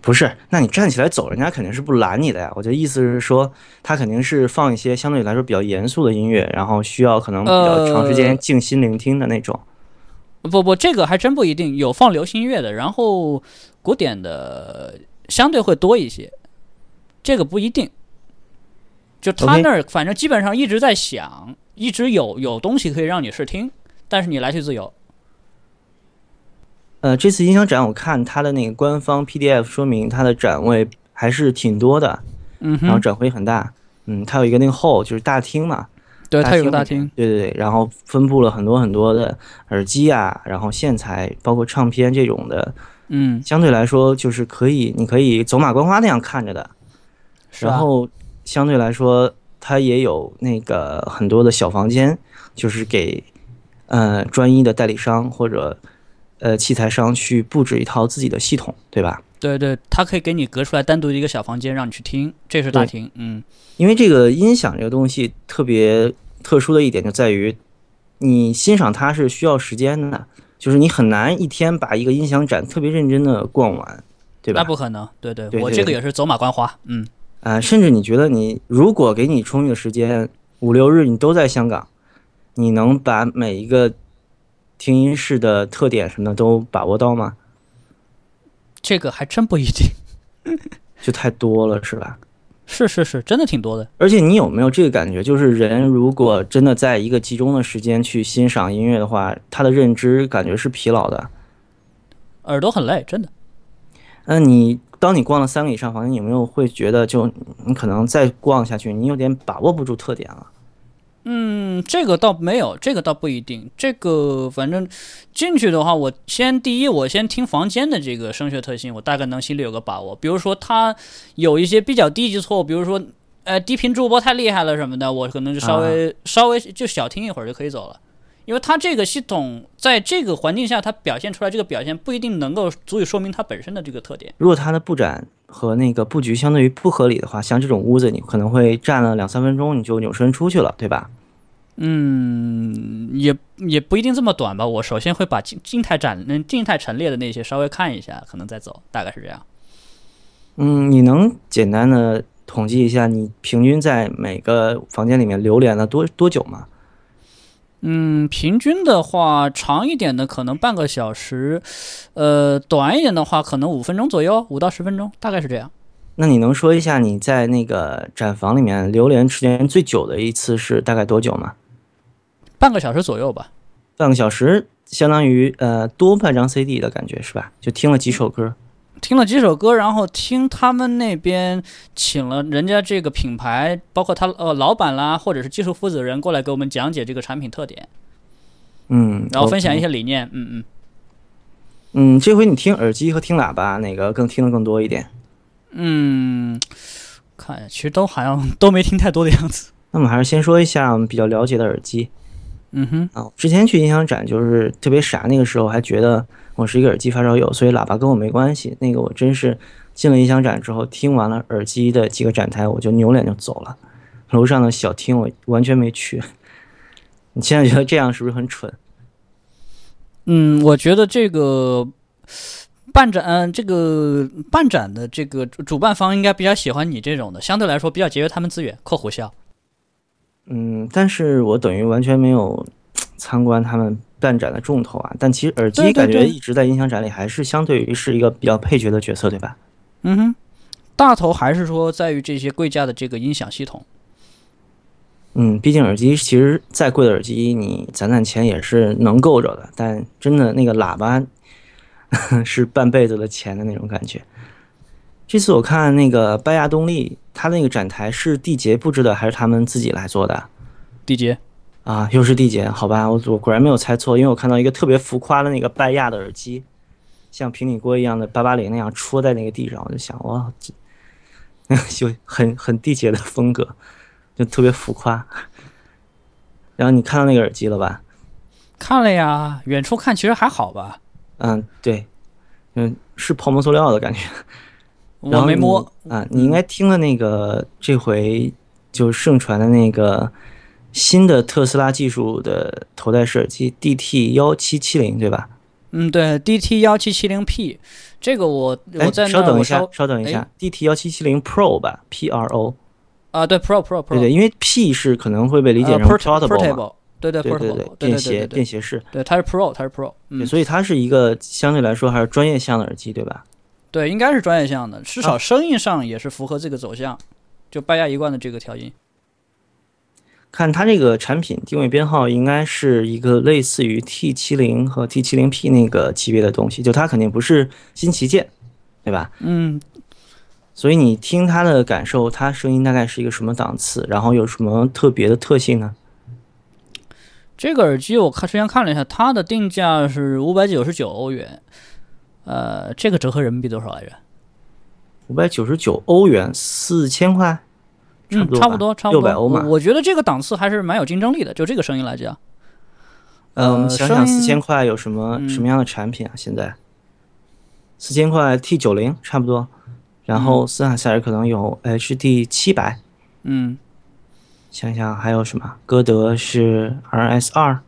不是，那你站起来走，人家肯定是不拦你的呀。我的意思是说，他肯定是放一些相对来说比较严肃的音乐，然后需要可能比较长时间呃静心聆听的那种。不不，这个还真不一定，有放流行音乐的，然后古典的相对会多一些，这个不一定。就他那儿反正基本上一直在响，一直有有东西可以让你试听，但是你来去自由。呃，这次音响展我看它的那个官方 PDF 说明，它的展位还是挺多的，嗯，然后展会很大。嗯，它有一个那个 hall 就是大厅嘛，对，它有个大厅，对对对，然后分布了很多很多的耳机啊，然后线材，包括唱片这种的，嗯，相对来说就是可以，你可以走马观花那样看着的。然后相对来说，它也有那个很多的小房间，就是给呃专一的代理商或者呃器材商去布置一套自己的系统，对吧？对对，它可以给你隔出来单独的一个小房间让你去听，这是大厅，嗯，因为这个音响这个东西特别特殊的一点就在于，你欣赏它是需要时间的，就是你很难一天把一个音响展特别认真的逛完，对吧那？不可能，对对，我这个也是走马观花，嗯，呃，甚至你觉得你如果给你充裕的时间，五六日你都在香港，你能把每一个听音室的特点什么的都把握到吗？这个还真不一定，就太多了，是吧？是是是，真的挺多的。而且你有没有这个感觉，就是人如果真的在一个集中的时间去欣赏音乐的话，他的认知感觉是疲劳的。耳朵很累，真的。那你当你逛了三个以上房间，有没有会觉得就你可能再逛下去，你有点把握不住特点了？嗯，这个倒没有，这个倒不一定。这个反正进去的话，我先第一，我先听房间的这个声学特性，我大概能心里有个把握。比如说它有一些比较低级错误，比如说呃低频驻波太厉害了什么的，我可能就稍微、稍微就小听一会儿就可以走了。因为它这个系统在这个环境下，它表现出来这个表现不一定能够足以说明它本身的这个特点。如果它的布展和那个布局相对于不合理的话，像这种屋子，你可能会站了两三分钟你就扭身出去了，对吧？嗯，也也不一定这么短吧。我首先会把静静态展、嗯静态陈列的那些稍微看一下，可能再走，大概是这样。嗯，你能简单的统计一下你平均在每个房间里面留连了多多久吗？嗯，平均的话，长一点的可能半个小时，呃，短一点的话可能五分钟左右，五到十分钟，大概是这样。那你能说一下你在那个展房里面留连时间最久的一次是大概多久吗？半个小时左右吧。半个小时相当于呃多半张 CD 的感觉是吧？就听了几首歌。听了几首歌，然后听他们那边请了人家这个品牌，包括他呃老板啦，或者是技术负责人过来给我们讲解这个产品特点，嗯，然后分享一些理念。嗯嗯。嗯，这回你听耳机和听喇叭哪个更听得更多一点？嗯，看一下，其实都好像都没听太多的样子。那我们还是先说一下我们比较了解的耳机嗯哼，啊。之前去音响展就是特别傻，那个时候还觉得我是一个耳机发烧友，所以喇叭跟我没关系。那个我真是进了音响展之后，听完了耳机的几个展台，我就扭脸就走了。楼上的小厅我完全没去。你现在觉得这样是不是很蠢？嗯，我觉得这个办展，嗯、这个办展的这个主主办方应该比较喜欢你这种的，相对来说比较节约他们资源。（括弧笑）嗯，但是我等于完全没有参观他们办展的重头啊。但其实耳机感觉一直在音响展里还是相对于是一个比较配角的角色，对吧？嗯哼，大头还是说在于这些贵价的这个音响系统。嗯，毕竟耳机其实再贵的耳机，你攒攒钱也是能够着的。但真的那个喇叭 是半辈子的钱的那种感觉。这次我看那个拜亚动力，它那个展台是缔结布置的，还是他们自己来做的？缔结，啊，又是缔结，好吧，我我果然没有猜错，因为我看到一个特别浮夸的那个拜亚的耳机，像平底锅一样的八八零那样戳在那个地上，我就想哇，这 就很很缔结的风格，就特别浮夸。然后你看到那个耳机了吧？看了呀，远处看其实还好吧，嗯，对，嗯，是泡沫塑料的感觉。我没摸。啊，你应该听了那个这回就盛传的那个新的特斯拉技术的头戴式耳机 DT 幺七七零，对吧？嗯，对，DT 幺七七零 P，这个我哎我在，稍等一下稍，等一下，DT 幺七七零 Pro 吧，P R O，啊，对 Pro Pro Pro，对对，因为 P 是可能会被理解呃成 portable 对对对对 portable，对，对便携对。对对便携式，对，它是 Pro，它是 Pro，所以它是一个相对来说还是专业向的耳机，对吧？对，应该是专业向的，至啊。少声音上也是符合这个走向，就拜亚一贯的这个调音。看它这个产品定位编号，应该是一个类似于 T 七零和 T 七零 P 那个级别的东西，就它肯定不是新旗舰，对吧？嗯，所以你听它的感受，它声音大概是一个什么档次，然后有什么特别的特性呢？这个耳机我看之前看了一下，它的定价是五百九十九欧元，呃，这个折合人民币多少来着？五百九十九欧元，四千块，差嗯不，多吧差不多，差不多。六百欧嘛我。觉得这个档次还是蛮有竞争力的，就这个声音来讲。呃，我们呃想想四千块有什么、嗯什么样的产品啊？现在四千块 T 九零差不多，然后斯坦塞尔可能有 HD 七百，嗯，想想还有什么？歌德是 RS 二，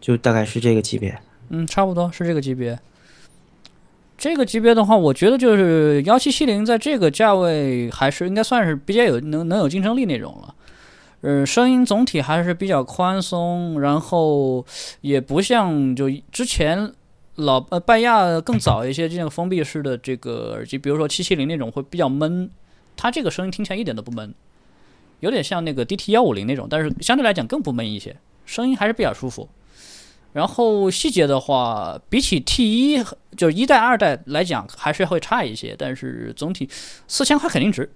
就大概是这个级别。嗯，差不多是这个级别。这个级别的话，我觉得就是幺七七零，在这个价位还是应该算是比较有能能有竞争力那种了。呃，声音总体还是比较宽松，然后也不像就之前老呃拜亚更早一些这种封闭式的这个耳机，比如说七七零那种会比较闷，它这个声音听起来一点都不闷，有点像那个 DT 幺五零那种，但是相对来讲更不闷一些，声音还是比较舒服。然后细节的话，比起 T 一就是一代、二代来讲，还是会差一些。但是总体四千块肯定值。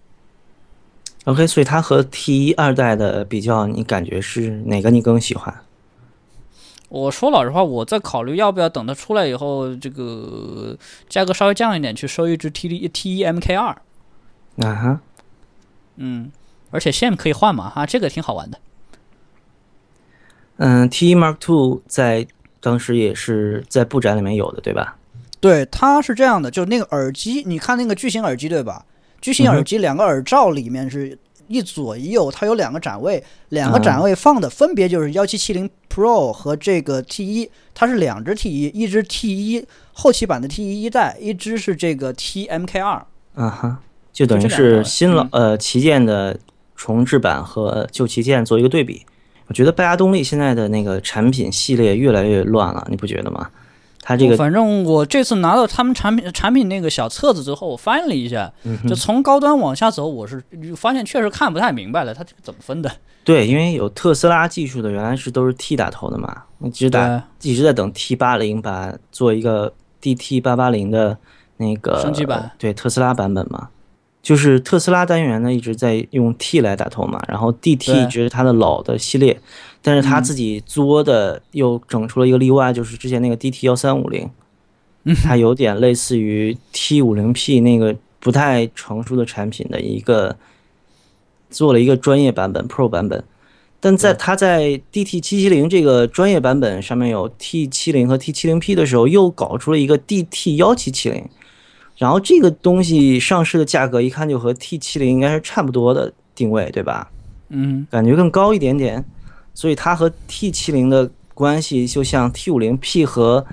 OK，所以它和 T 一二代的比较，你感觉是哪个你更喜欢？我说老实话，我在考虑要不要等它出来以后，这个价格稍微降一点，去收一只 T 一 T 一 MK 二。啊哈，嗯，而且 SAM 可以换嘛，哈，这个挺好玩的。嗯，T 一 Mark Two 在当时也是在布展里面有的，对吧？对，它是这样的，就那个耳机，你看那个巨型耳机对吧？巨型耳机两个耳罩里面是一左一右，它有两个展位，两个嗯展位放的分别就是幺七七零 Pro 和这个 T 一，它是两只 T 一，一只 T 一后期版的 T 一一代，一只是这个 TMK 二。啊哈，就等于这是新老呃旗舰的重置版和旧旗舰做一个对比。我觉得拜亚动力现在的那个产品系列越来越乱了，你不觉得吗？它这个反正我这次拿到他们产品产品那个小册子之后，我翻了一下，嗯就从高端往下走，我是发现确实看不太明白了，它这个怎么分的？对，因为有特斯拉技术的，原来是都是 T 打头的嘛，一直打一直在等 T 八零把做一个 DT 八八零的那个升级版，对特斯拉版本嘛，就是特斯拉单元呢一直在用 T 来打头嘛，然后 DT 对一直是它的老的系列，但是它自己作的又整出了一个例外，就是之前那个 DT 幺三五零，它有点类似于 T 五零 P 那个不太成熟的产品的一个做了一个专业版本 Pro 版本。但在它在 DT 七七零这个专业版本上面有 T 七零和 T 七零 P 的时候，又搞出了一个 DT 幺七七零，然后这个东西上市的价格一看就和 T 七零应该是差不多的定位，对吧？嗯，感觉更高一点点，所以它和 T 七零的关系就像 T 五零 P 和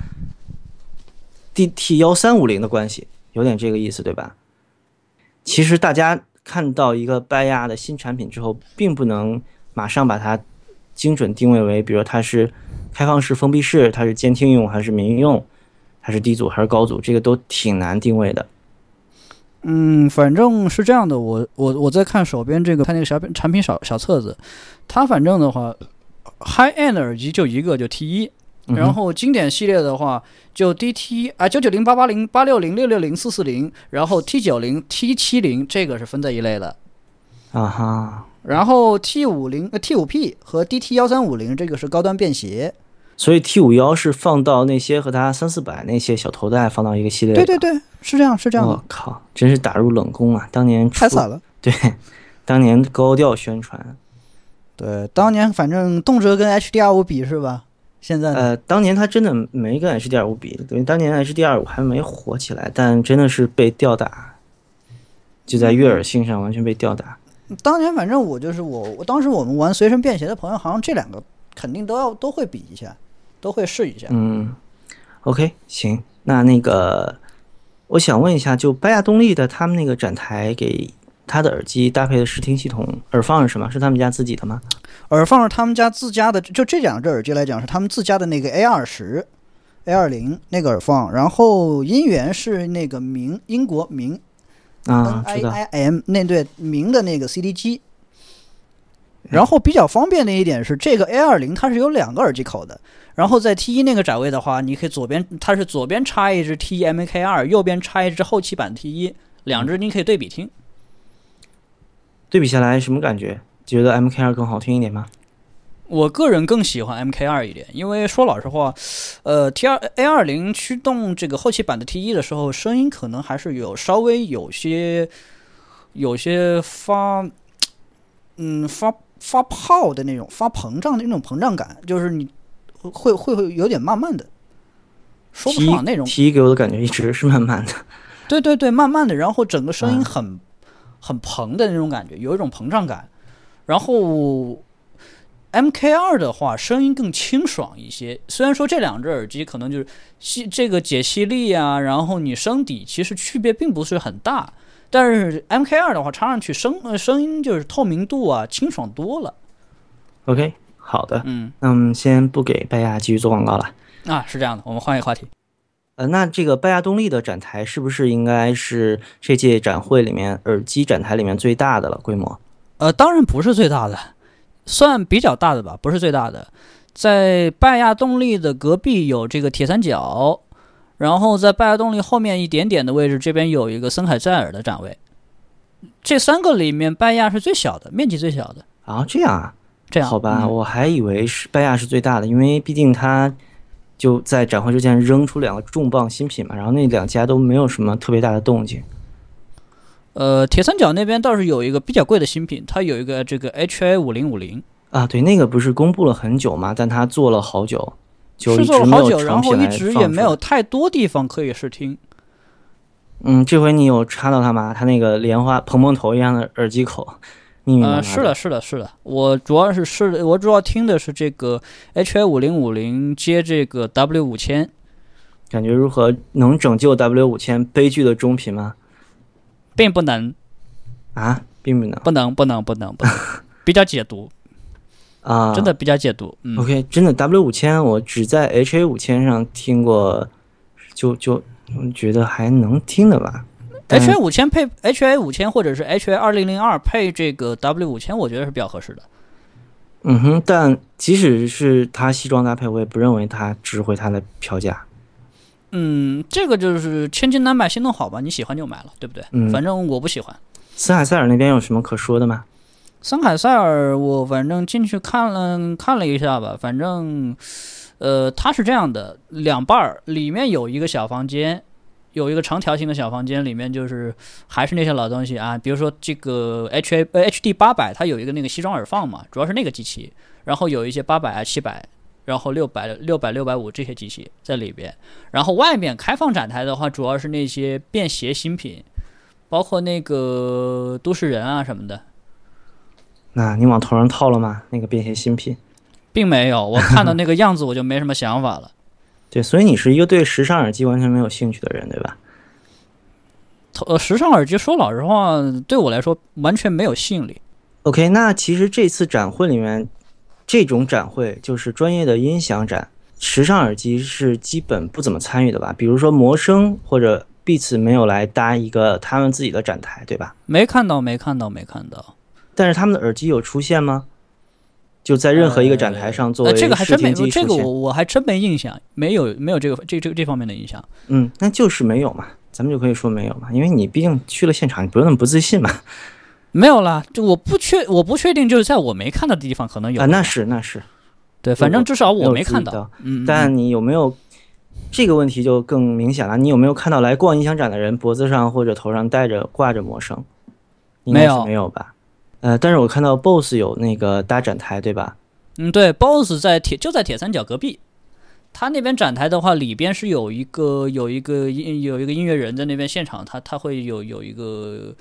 DT 幺三五零的关系，有点这个意思，对吧？其实大家看到一个拜亚的新产品之后，并不能马上把它精准定位为，比如它是开放式、封闭式，它是监听用还是民用，还是低阻还是高阻，这个都挺难定位的。嗯，反正是这样的，我我我在看手边这个它那个小产品小小册子，它反正的话，high end 耳机就一个，就 T 一、嗯然后经典系列的话，就 DT 啊九九零八八零八六零六六零四四零，然后 T 九零 T 七零这个是分在一类的，啊哈，然后 T 五零呃 T 五 P 和 DT 幺三五零这个是高端便携，所以 T 五幺是放到那些和它三四百那些小头戴放到一个系列。对对，对，是这样是这样的，我靠，真是打入冷宫啊！当年太惨了。对，当年高调宣传，对，当年反正动辄跟 HDR 五比是吧？现在？呃，当年它真的没跟 HDR 五比，等于当年 HDR 五还没火起来，但真的是被吊打，就在悦耳性上完全被吊打。当年反正我就是我，我当时我们玩随身便携的朋友，好像这两个肯定都要都会比一下，都会试一下。嗯，OK，行，那那个我想问一下，就拜亚动力的他们那个展台给他的耳机搭配的视听系统，耳放是什么？是他们家自己的吗？耳放是他们家自家的，就这两只耳机来讲是他们自家的那个 A 二十、A 二零那个耳放，然后音源是那个明英国明啊 N，I，I M 那对明的那个 CD 机。然后比较方便的一点是，这个 A 二零它是有两个耳机口的。然后在 T 一那个展位的话，你可以左边它是左边插一只 T 一 M K 二，右边插一只后期版 T 一，两只你可以对比听。对比下来什么感觉？觉得 MK 二更好听一点吗？我个人更喜欢 MK 二一点，因为说老实话，呃，T 二 A 二零驱动这个后期版的 T 一的时候，声音可能还是有稍微有些有些发，嗯发发泡的那种发膨胀的那种膨胀感，就是你会会会有点慢慢的，说不上那种 T 给我的感觉一直是慢慢的。对对对，慢慢的，然后整个声音嗯很、很膨的那种感觉，有一种膨胀感。然后 M K 二的话，声音更清爽一些。虽然说这两只耳机可能就是吸这个解析力啊，然后你声底其实区别并不是很大，但是 M K 二的话，插上去声呃声音就是透明度啊清爽多了。OK，好的，嗯那我们先不给拜亚继续做广告了。啊，是这样的，我们换一个话题。呃，那这个拜亚动力的展台是不是应该是这届展会里面耳机展台里面最大的了？规模？呃，当然不是最大的，算比较大的吧，不是最大的。在拜亚动力的隔壁有这个铁三角，然后在拜亚动力后面一点点的位置，这边有一个森海塞尔的展位。这三个里面，拜亚是最小的，面积最小的。啊，这样啊，这样好吧，嗯我还以为是拜亚是最大的，因为毕竟它就在展会之前扔出两个重磅新品嘛，然后那两家都没有什么特别大的动静。呃，铁三角那边倒是有一个比较贵的新品，它有一个这个 HA 五零五零，啊，对，那个不是公布了很久吗？但它做了好久，就是一做了好久，然后一直也没有太多地方可以试听。嗯，这回你有插到它吗？它那个莲花蓬蓬头一样的耳机口，呃，密密麻麻是的，是的，是的。我主要是试的，我主要听的是这个 HA 五零五零接这个 W 五千，感觉如何能拯救 W 五千悲剧的中频吗？并不能，啊，并不能不能，不能，不能，不能，比较解读，啊，真的比较解读。嗯，OK，真的 W 五千我只在 HA 五千上听过，就就嗯觉得还能听的吧。HA 五千配 HA 五千或者是 HA 二零零二配这个 W 五千，我觉得是比较合适的。嗯哼，但即使是它西装搭配，我也不认为它值回它的票价。嗯，这个就是千金难买心头好吧，你喜欢就买了，对不对？嗯反正我不喜欢。森海塞尔那边有什么可说的吗？森海塞尔，我反正进去看了看了一下吧，反正，呃，它是这样的，两半儿，里面有一个小房间，有一个长条形的小房间，里面就是还是那些老东西啊，比如说这个 H A H D 八百，它有一个那个西装耳放嘛，主要是那个机器，然后有一些八百啊七百。然后六百、六百、六百五这些机器在里边，然后外面开放展台的话，主要是那些便携新品，包括那个都市人啊什么的。那你往头上套了吗？那个便携新品。并没有，我 看到那个样子我就没什么想法了。对，所以你是一个对时尚耳机完全没有兴趣的人，对吧？呃，时尚耳机说老实话，对我来说完全没有吸引力。OK，那其实这次展会里面，这种展会就是专业的音响展，时尚耳机是基本不怎么参与的吧？比如说魔声或者 Beats 没有来搭一个他们自己的展台，对吧？没看到，没看到，没看到。但是他们的耳机有出现吗？就在任何一个展台上作呃，为这个还真没？这个我我还真没印象，没有没有这个这这这方面的印象。嗯，那就是没有嘛，咱们就可以说没有嘛，因为你毕竟去了现场，你不用那么不自信嘛。没有啦，就我不确我不确定，就是在我没看到的地方可能有啊，那是那是，对，反正至少我没看到。嗯，嗯但你有没有这个问题就更明显了？你有没有看到来逛音响展的人脖子上或者头上戴着挂着魔声？应该是没有没有吧？呃，但是我看到 BOSS 有那个搭展台，对吧？嗯，对，BOSS 在铁就在铁三角隔壁。他那边展台的话，里边是有一个有一个音有一个音乐人在那边现场，他他会有有一个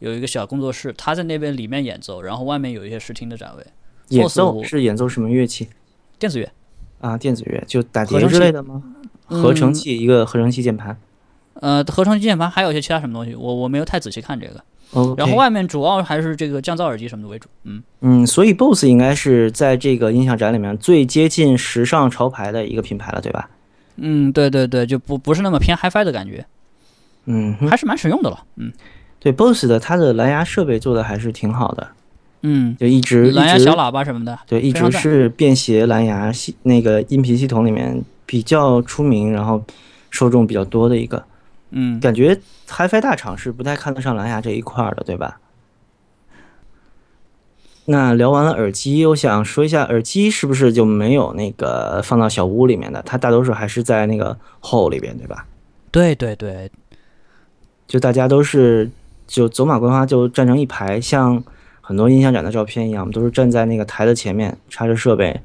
有一个小工作室，他在那边里面演奏，然后外面有一些试听的展位，演奏是演奏什么乐器电子乐。啊？电子乐就打碟之类的吗？嗯合成器，一个合成器键盘。呃，合成器键盘还有一些其他什么东西，我我没有太仔细看这个。然后外面主要还是这个降噪耳机什么的为主。嗯，嗯，所以 BOSS 应该是在这个音响展里面最接近时尚潮牌的一个品牌了，对吧？嗯，对对对，就不不是那么偏 HiFi 的感觉，嗯，还是蛮实用的了。嗯对 BOSS 的它的蓝牙设备做的还是挺好的，嗯，就一直蓝牙小喇叭什么的，对，一直是便携蓝牙系那个音频系统里面比较出名，然后受众比较多的一个。嗯，感觉 HiFi 大厂是不太看得上蓝牙这一块儿的，对吧？那聊完了耳机，我想说一下，耳机是不是就没有那个放到小屋里面的？它大多数还是在那个 hall 里边，对吧？对对对，就大家都是就走马观花，就站成一排，像很多音响展的照片一样，我们都是站在那个台的前面，插着设备，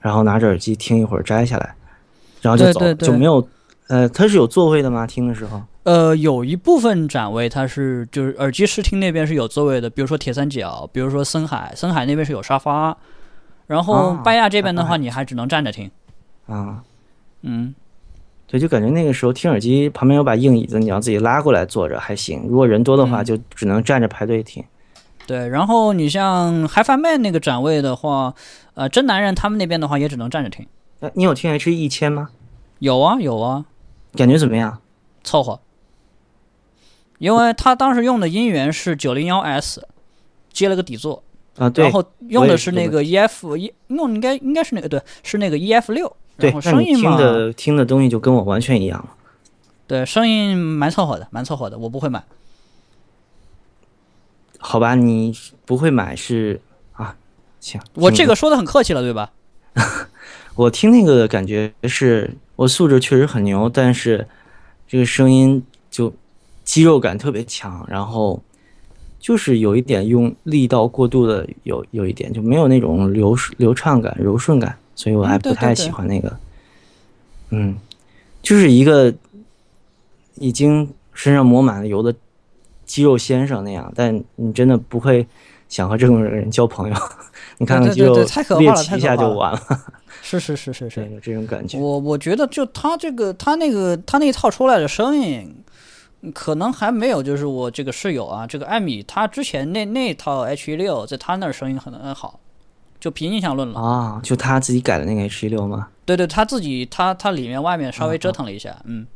然后拿着耳机听一会儿摘下来，然后就走，对对对就没有呃，它是有座位的吗？听的时候？呃，有一部分展位它是就是耳机试听那边是有座位的，比如说铁三角，比如说森海，森海那边是有沙发，然后啊拜亚这边的话，你还只能站着听。啊，嗯，对，就感觉那个时候听耳机旁边有把硬椅子，你要自己拉过来坐着还行。如果人多的话，嗯就只能站着排队听。对。然后你像 HiFi Man 那个展位的话，呃，真男人他们那边的话也只能站着听。那你有听 H 一千吗？有啊有啊，感觉怎么样？凑合。因为他当时用的音源是九零幺 S，接了个底座，啊，对然后用的是那个 EF 一，用应该应该是那个对，是那个 EF 六，然后，对声音嘛，听的听的东西就跟我完全一样了。对，声音蛮凑合的，蛮凑合的，我不会买。好吧，你不会买是啊，行。我这个说的很客气了，对吧？我听那个感觉是我素质确实很牛，但是这个声音就肌肉感特别强，然后就是有一点用力道过度的有有一点就没有那种流流畅感、柔顺感，所以我还不太喜欢那个。嗯，就是一个已经身上抹满了油的肌肉先生那样，但你真的不会想和这种人交朋友。你看看肌肉猎奇一下就完了，是是是是是，，有这种感觉。我我觉得就他这个他那个他那一套出来的声音，可能还没有就是我这个室友啊，这个艾米他之前那那套 H 一六在他那儿声音可能好，就凭印象论了。啊，就他自己改的那个 H 一六吗？对对，他自己他他里面外面稍微折腾了一下，嗯。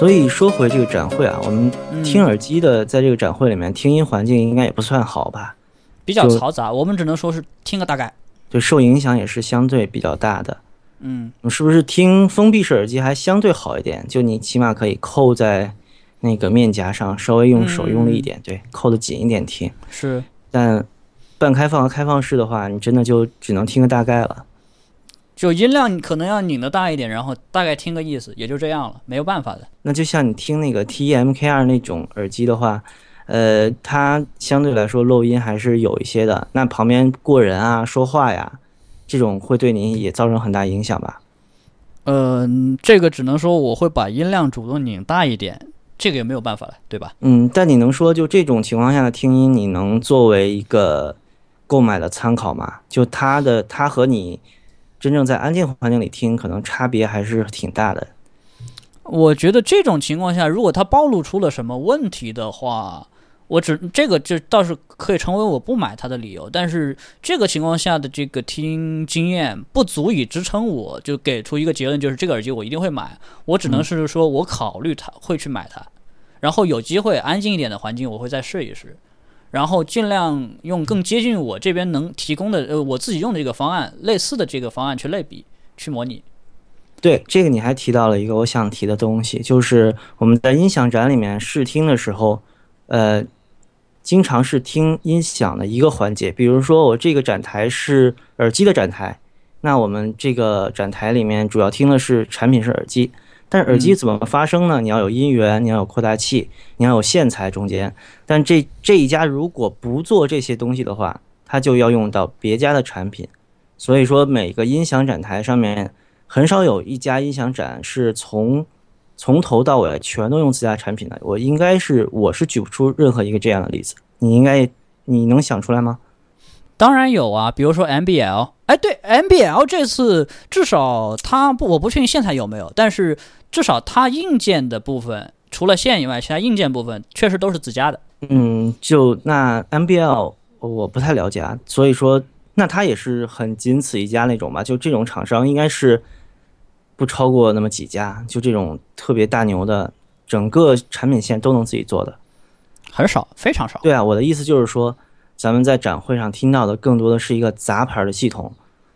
所以说回这个展会啊，我们嗯听耳机的在这个展会里面听音环境应该也不算好吧？比较嘈杂，我们只能说是听个大概。对，受影响也是相对比较大的。嗯，是不是听封闭式耳机还相对好一点？就你起码可以扣在那个面颊上，稍微用手用力一点，对，扣得紧一点听。是但半开放和开放式的话，你真的就只能听个大概了。就音量可能要拧得大一点，然后大概听个意思，也就这样了，没有办法的。那就像你听那个 TE-MK2 那种耳机的话，呃，它相对来说漏音还是有一些的。那旁边过人啊、说话呀，这种会对您也造成很大影响吧？嗯、这个只能说我会把音量主动拧大一点，这个也没有办法了，对吧？嗯，但你能说就这种情况下的听音，你能作为一个购买的参考吗？就它的它和你真正在安静环境里听，可能差别还是挺大的。我觉得这种情况下，如果它暴露出了什么问题的话，我只这个这倒是可以成为我不买它的理由。但是这个情况下的这个听经验不足以支撑我就给出一个结论，就是这个耳机我一定会买。我只能是说我考虑它会去买它，然后有机会安静一点的环境我会再试一试，然后尽量用更接近我这边能提供的呃我自己用的这个方案类似的这个方案去类比去模拟。对这个，你还提到了一个我想提的东西，就是我们在音响展里面试听的时候，呃，经常是听音响的一个环节。比如说，我这个展台是耳机的展台，那我们这个展台里面主要听的是产品是耳机，但是耳机怎么发声呢？你要有音源，你要有扩大器，你要有线材中间。但这这一家如果不做这些东西的话，它就要用到别家的产品。所以说，每个音响展台上面。很少有一家音响展是从从头到尾全都用自家产品的。我应该是我是举不出任何一个这样的例子。你应该你能想出来吗？当然有啊，比如说 MBL，哎，对，MBL 这次至少它不，我不确定现在有没有，但是至少它硬件的部分，除了线以外，其他硬件部分确实都是自家的。嗯，就那 MBL 我不太了解啊，所以说那它也是很仅此一家那种吧？就这种厂商应该是。不超过那么几家，就这种特别大牛的，整个产品线都能自己做的，很少，非常少。对啊，我的意思就是说，咱们在展会上听到的更多的是一个杂牌的系统，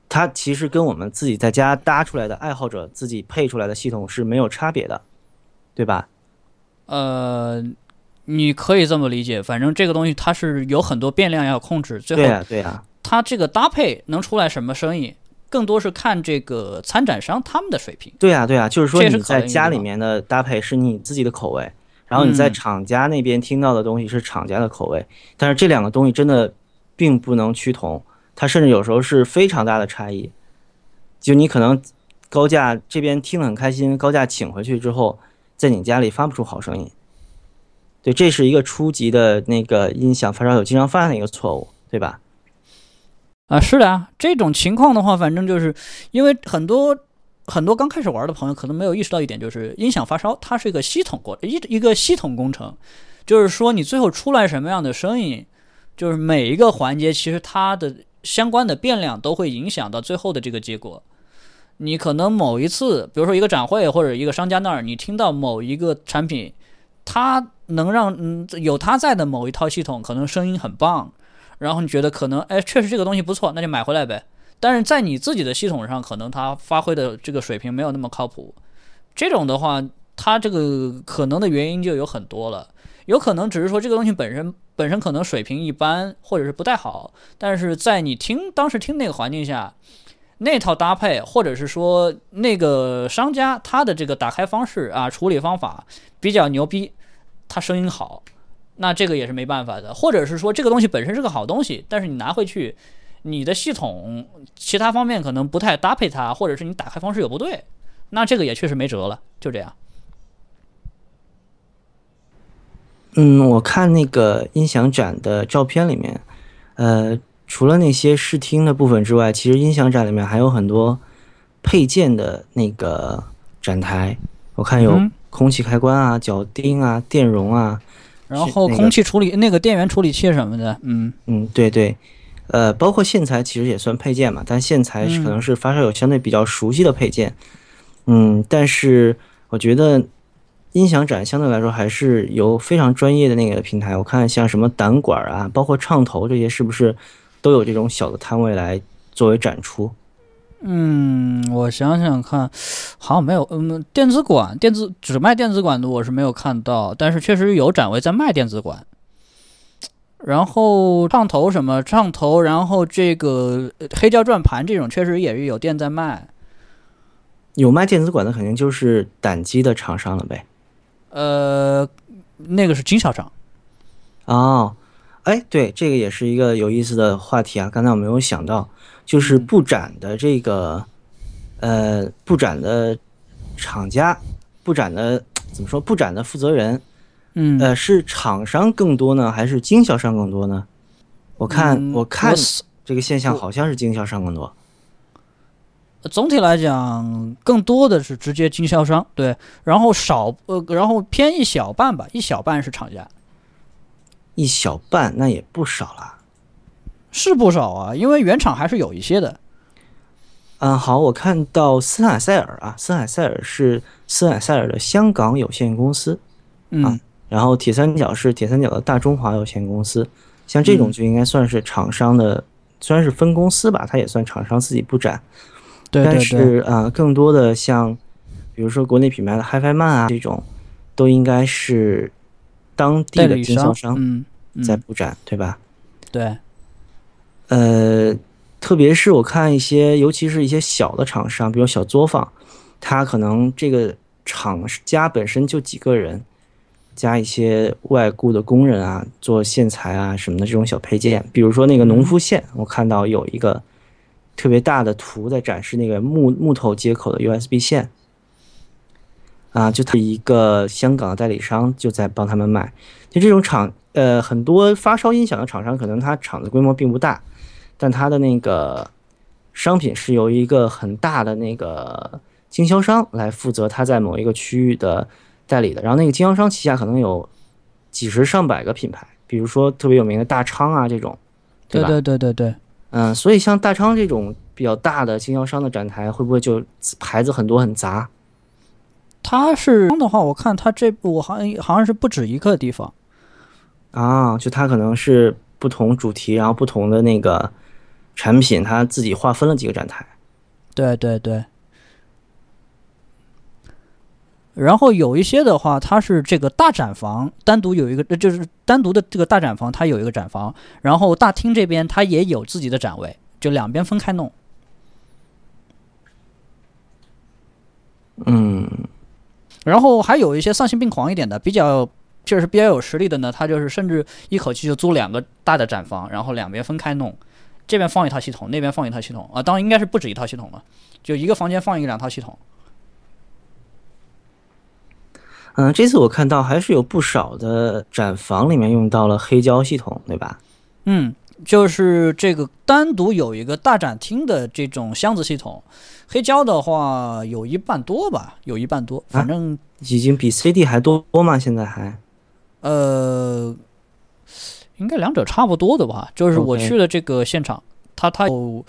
它其实跟我们自己在家搭出来的爱好者自己配出来的系统是没有差别的，对吧？呃，你可以这么理解，反正这个东西它是有很多变量要控制，最后对呀、对呀、它这个搭配能出来什么声音，更多是看这个参展商他们的水平。对呀、对呀、就是说你在家里面的搭配是你自己的口味，然后你在嗯厂家那边听到的东西是厂家的口味，但是这两个东西真的并不能趋同，它甚至有时候是非常大的差异。就你可能高价这边听得很开心，高价请回去之后，在你家里发不出好声音。对，这是一个初级的那个音响发烧友经常犯的一个错误，对吧？啊，是的啊，这种情况的话，反正就是因为很多很多刚开始玩的朋友可能没有意识到一点，就是音响发烧它是一个系统过一一个系统工程，就是说你最后出来什么样的声音，就是每一个环节其实它的相关的变量都会影响到最后的这个结果。你可能某一次，比如说一个展会或者一个商家那儿，你听到某一个产品，它能让嗯有它在的某一套系统可能声音很棒，然后你觉得可能哎确实这个东西不错，那就买回来呗。但是在你自己的系统上，可能它发挥的这个水平没有那么靠谱。这种的话，它这个可能的原因就有很多了，有可能只是说这个东西本身本身可能水平一般，或者是不太好，但是在你听当时听那个环境下，那套搭配，或者是说那个商家他的这个打开方式啊，处理方法比较牛逼，他声音好，那这个也是没办法的。或者是说这个东西本身是个好东西，但是你拿回去，你的系统其他方面可能不太搭配它，或者是你打开方式有不对，那这个也确实没辙了，就这样。嗯，我看那个音响展的照片里面，呃，除了那些试听的部分之外，其实音响展里面还有很多配件的那个展台。我看有嗯空气开关啊、脚钉啊、电容啊，然后空气处理那个电源处理器什么的，嗯嗯，对对，呃，包括线材其实也算配件嘛，但线材可能是发烧友相对比较熟悉的配件。嗯，但是我觉得音响展相对来说还是由非常专业的那个平台，我看像什么胆管啊，包括唱头这些，是不是都有这种小的摊位来作为展出？嗯，我想想看，好像没有，嗯，电子管电子只卖电子管的我是没有看到，但是确实有展位在卖电子管。然后唱头什么唱头，然后这个呃黑胶转盘这种确实也是有店在卖。有卖电子管的肯定就是胆机的厂商了呗。呃，那个是经销商。哦，哎，对，这个也是一个有意思的话题啊。刚才我没有想到，就是布展的这个，呃，布展的厂家，布展的怎么说？布展的负责人，嗯，呃，是厂商更多呢，还是经销商更多呢？我看，嗯我看是这个现象好像是经销商更多。总体来讲，更多的是直接经销商，对，然后少呃，然后偏一小半吧，一小半是厂家，一小半，那也不少啦。是不少啊，因为原厂还是有一些的。嗯，好，我看到斯坦塞尔啊，斯坦塞尔是斯坦塞尔的香港有限公司，嗯，啊然后铁三角是铁三角的大中华有限公司，像这种嗯就应该算是厂商的，虽然是分公司吧，它也算厂商自己布展。但对对。对，是啊、呃更多的像，比如说国内品牌的 HiFi Man 啊这种，都应该是当地的经销商在布展，对吧？对，呃，特别是我看一些，尤其是一些小的厂商，比如小作坊，它可能这个厂家本身就几个人，加一些外雇的工人啊，做线材啊什么的这种小配件，比如说那个农夫线，我看到有一个特别大的图在展示那个木木头接口的 USB 线。啊，就他一个香港的代理商就在帮他们卖，就这种厂，呃，很多发烧音响的厂商，可能它厂子规模并不大，但它的那个商品是由一个很大的那个经销商来负责，他在某一个区域的代理的。然后那个经销商旗下可能有几十上百个品牌，比如说特别有名的大昌啊这种，吧？对对对对对，嗯，所以像大昌这种比较大的经销商的展台，会不会就牌子很多很杂？它是的话，我看它这我好像好像是不止一个地方。啊，就它可能是不同主题，然后不同的那个产品，它自己划分了几个展台。对对对。然后有一些的话，它是这个大展房单独有一个，呃就是单独的这个大展房，它有一个展房，然后大厅这边它也有自己的展位，就两边分开弄。嗯，然后还有一些丧心病狂一点的，比较就是比较有实力的呢，他就是甚至一口气就租两个大的展房，然后两边分开弄，这边放一套系统，那边放一套系统啊，当然应该是不止一套系统了，就一个房间放一个两套系统。嗯，这次我看到还是有不少的展房里面用到了黑胶系统，对吧？嗯，就是这个单独有一个大展厅的这种箱子系统，黑胶的话有一半多吧，有一半多，反正、已经比 CD 还多多吗？现在还？呃，应该两者差不多的吧。就是我去的这个现场，它它有，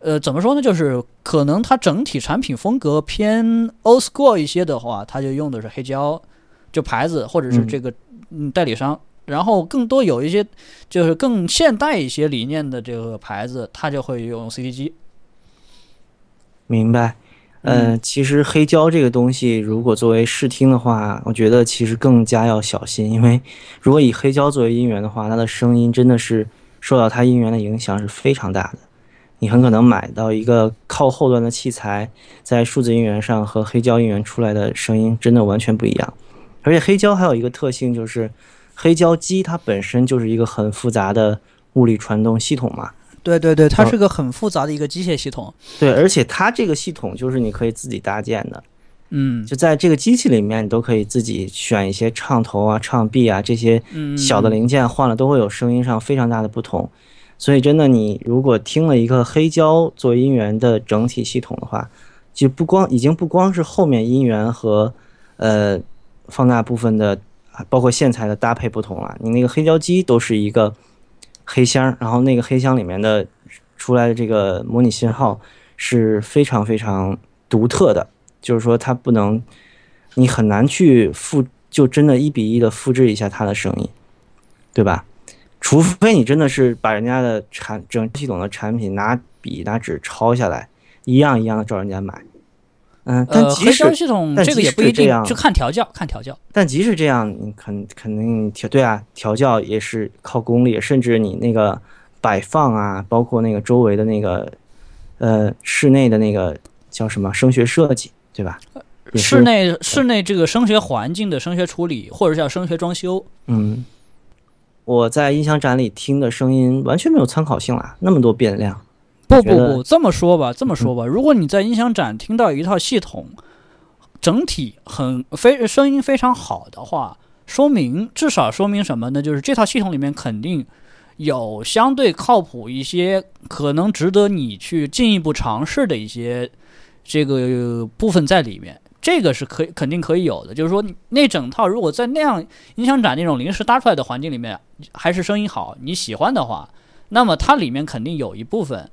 呃，怎么说呢？就是可能它整体产品风格偏 old school 一些的话，它就用的是黑胶，就牌子或者是嗯这个嗯代理商。然后更多有一些就是更现代一些理念的这个牌子，它就会用 CD 机。明白。呃，其实黑胶这个东西，如果作为试听的话，我觉得其实更加要小心，因为如果以黑胶作为音源的话，它的声音真的是受到它音源的影响是非常大的。你很可能买到一个靠后端的器材，在数字音源上和黑胶音源出来的声音真的完全不一样。而且黑胶还有一个特性就是，黑胶机它本身就是一个很复杂的物理传动系统嘛。对对对，它嗯是个很复杂的一个机械系统。对，而且它这个系统就是你可以自己搭建的，嗯就在这个机器里面，你都可以自己选一些唱头啊、唱臂啊这些嗯，小的零件，换了都会有声音上非常大的不同。所以真的，你如果听了一个黑胶做音源的整体系统的话，就不光已经不光是后面音源和呃放大部分的，包括线材的搭配不同了，你那个黑胶机都是一个黑箱，然后那个黑箱里面的出来的这个模拟信号是非常非常独特的，就是说它不能，你很难去复，就真的一比一的复制一下它的声音，对吧？除非你真的是把人家的产整系统的产品拿笔拿纸抄下来，一样一样的照人家买。嗯，但呃，即使、系统这个也不一定就看调教，看调教。但即使这样，你肯肯定调对啊，调教也是靠功力，甚至你那个摆放啊，包括那个周围的那个呃室内的那个叫什么声学设计，对吧？室内室内这个声学环境的声学处理，或者叫声学装修，嗯，我在音响展里听的声音完全没有参考性啦，那么多变量。不不不，这么说吧，这么说吧，如果你在音响展听到一套系统整体很非声音非常好的话，说明至少说明什么呢？就是这套系统里面肯定有相对靠谱一些，可能值得你去进一步尝试的一些这个部分在里面。这个是可以肯定可以有的，就是说那整套如果在那样音响展那种临时搭出来的环境里面，还是声音好，你喜欢的话，那么它里面肯定有一部分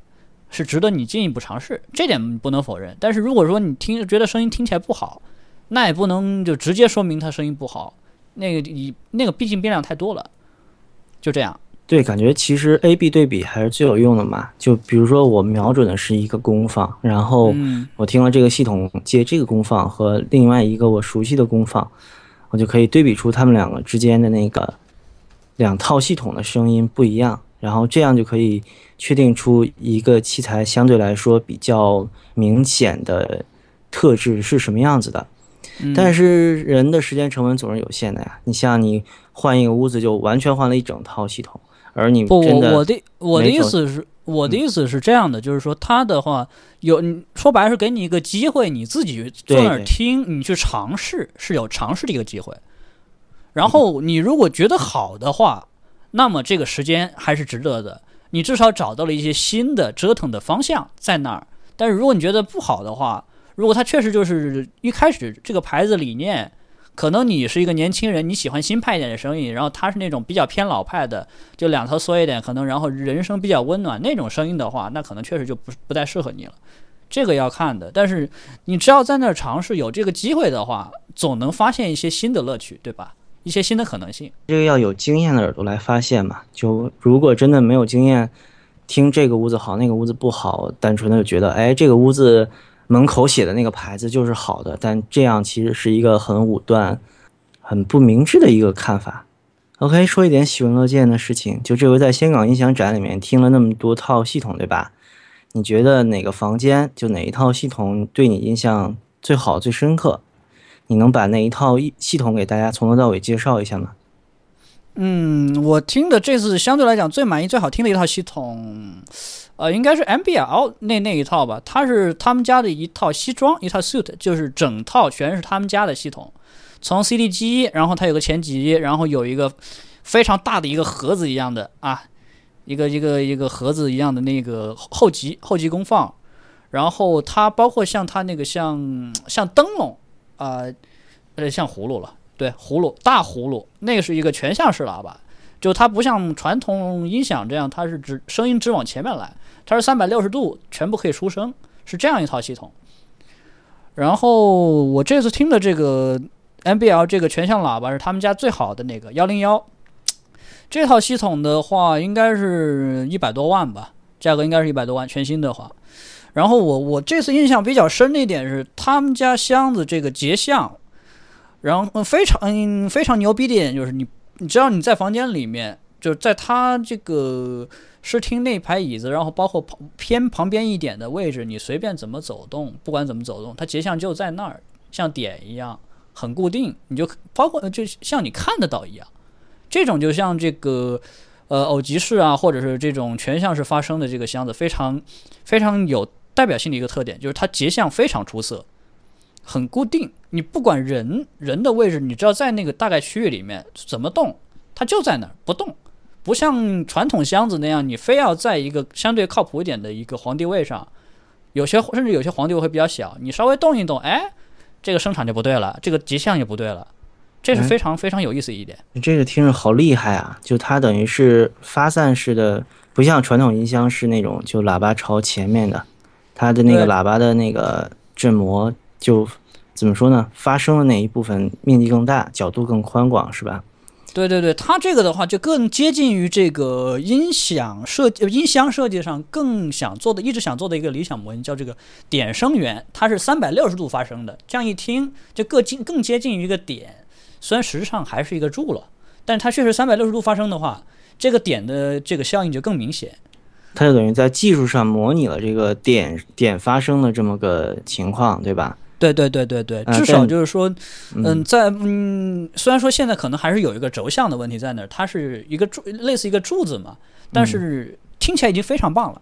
是值得你进一步尝试，这点不能否认。但是如果说你听觉得声音听起来不好，那也不能就直接说明它声音不好。那个你那个毕竟变量太多了，就这样。对，感觉其实 A B 对比还是最有用的嘛。就比如说我瞄准的是一个功放，然后嗯我听了这个系统接这个功放和另外一个我熟悉的功放，我就可以对比出它们两个之间的那个两套系统的声音不一样，然后这样就可以确定出一个器材相对来说比较明显的特质是什么样子的。嗯但是人的时间成本总是有限的呀，你像你换一个屋子就完全换了一整套系统，而你不，我我的我的意思是，我的意思是这样的，就是说他的话有你说白了是给你一个机会，你自己坐那儿对对听，你去尝试是有尝试的一个机会。然后你如果觉得好的话，那么这个时间还是值得的，你至少找到了一些新的折腾的方向在那儿。但是如果你觉得不好的话，如果它确实就是一开始这个牌子理念，可能你是一个年轻人，你喜欢新派一点的声音，然后他是那种比较偏老派的，就两头缩一点，可能然后人声比较温暖那种声音的话，那可能确实就不不太适合你了。这个要看的，但是你只要在那儿尝试，有这个机会的话，总能发现一些新的乐趣，对吧？一些新的可能性。这个要有经验的耳朵来发现嘛。就如果真的没有经验，听这个屋子好，那个屋子不好，单纯的就觉得，哎，这个屋子门口写的那个牌子就是好的，但这样其实是一个很武断、很不明智的一个看法。OK，说一点喜闻乐见的事情，就这回在香港音响展里面听了那么多套系统，对吧？你觉得哪个房间就哪一套系统对你印象最好、最深刻？你能把那一套一系统给大家从头到尾介绍一下吗？嗯，我听的这次相对来讲最满意、最好听的一套系统，呃，应该是 MBL 那那一套吧。它是他们家的一套西装，一套 suit，就是整套全是他们家的系统。从 CD 机，然后它有个前级，然后有一个非常大的一个盒子一样的啊，一个一个一个盒子一样的那个后级后级功放，然后它包括像它那个像像灯笼啊、呃，像葫芦了。对，葫芦大葫芦，那个是一个全向式喇叭，就它不像传统音响这样，它是只声音只往前面来，它是三百六十度全部可以出声，是这样一套系统。然后我这次听的这个 MBL 这个全向喇叭是他们家最好的那个幺零幺，这套系统的话应该是一百多万吧，价格应该是一百多万，全新的话。然后我我这次印象比较深的一点是他们家箱子这个结像。然后非常嗯非常牛逼的一点就是你，你知道你在房间里面，就是在它这个视听那排椅子，然后包括旁偏旁边一点的位置，你随便怎么走动，不管怎么走动，它结像就在那儿，像点一样很固定，你就包括就像你看得到一样。这种就像这个呃偶极式啊，或者是这种全向式发声的这个箱子，非常非常有代表性的一个特点，就是它结像非常出色，很固定。你不管人人的位置，你只要在那个大概区域里面怎么动，它就在那儿不动。不像传统箱子那样，你非要在一个相对靠谱一点的一个皇帝位上，有些甚至有些皇帝位会比较小，你稍微动一动，哎，这个声场就不对了，这个结像也不对了，这是非常非常有意思一点。你这个听着好厉害啊！就它等于是发散式的，不像传统音箱是那种就喇叭朝前面的，它的那个喇叭的那个振膜就怎么说呢？发声的那一部分面积更大，角度更宽广，是吧？对对对，它这个的话就更接近于这个音响设、音箱设计上更想做的、一直想做的一个理想模型，叫这个点声源，它是三百六十度发声的，这样一听就更近、更接近于一个点，虽然实质上还是一个柱了，但它确实三百六十度发声的话，这个点的这个效应就更明显。它就等于在技术上模拟了这个点点发声的这么个情况，对吧？对对对对对，啊至少就是说，嗯嗯，在嗯，虽然说现在可能还是有一个轴向的问题在那儿，它是一个柱，类似一个柱子嘛，但是听起来已经非常棒了。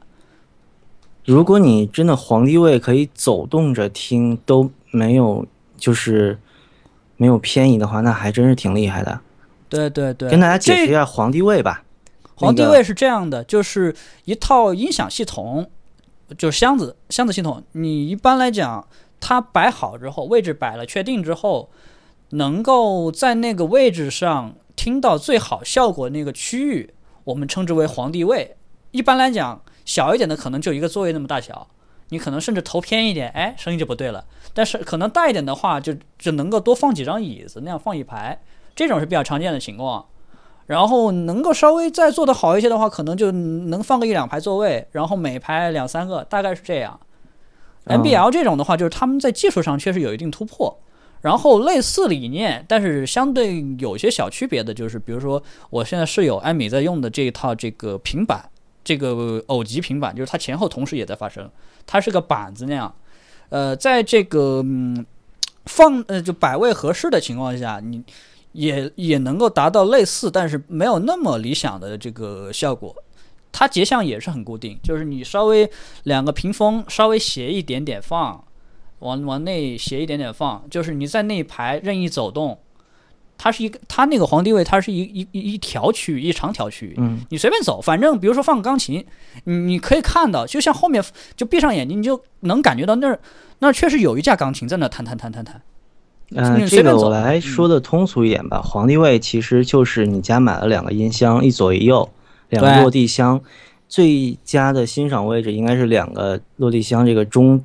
如果你真的皇帝位可以走动着听都没有，就是没有偏移的话，那还真是挺厉害的。对对对，跟大家解释一下皇帝位吧。皇帝位是这样的，就是一套音响系统，就是箱子箱子系统。你一般来讲，它摆好之后，位置摆了确定之后，能够在那个位置上听到最好效果那个区域，我们称之为皇帝位。一般来讲，小一点的可能就一个座位那么大小，你可能甚至头偏一点，哎，声音就不对了。但是可能大一点的话，就就能够多放几张椅子，那样放一排，这种是比较常见的情况。然后能够稍微再做得好一些的话，可能就能放个一两排座位，然后每排两三个，大概是这样。NBL 这种的话，就是他们在技术上确实有一定突破，然后类似理念，但是相对有些小区别的，就是比如说我现在室友艾米在用的这一套这个平板，这个偶极平板，就是它前后同时也在发声，它是个板子那样，呃，在这个嗯放呃就摆位合适的情况下，你。也也能够达到类似，但是没有那么理想的这个效果。它结像也是很固定，就是你稍微两个屏风稍微斜一点点放，往往内斜一点点放，就是你在那一排任意走动，它是一个它那个皇帝位，它是一一一一条区域，一长条区域，嗯，你随便走，反正比如说放个钢琴，你你可以看到，就像后面就闭上眼睛，你就能感觉到那儿那儿确实有一架钢琴在那弹弹弹弹弹。嗯、这个我来说的通俗一点吧。皇帝位其实就是你家买了两个音箱，一左一右，两个落地箱。最佳的欣赏位置应该是两个落地箱这个中，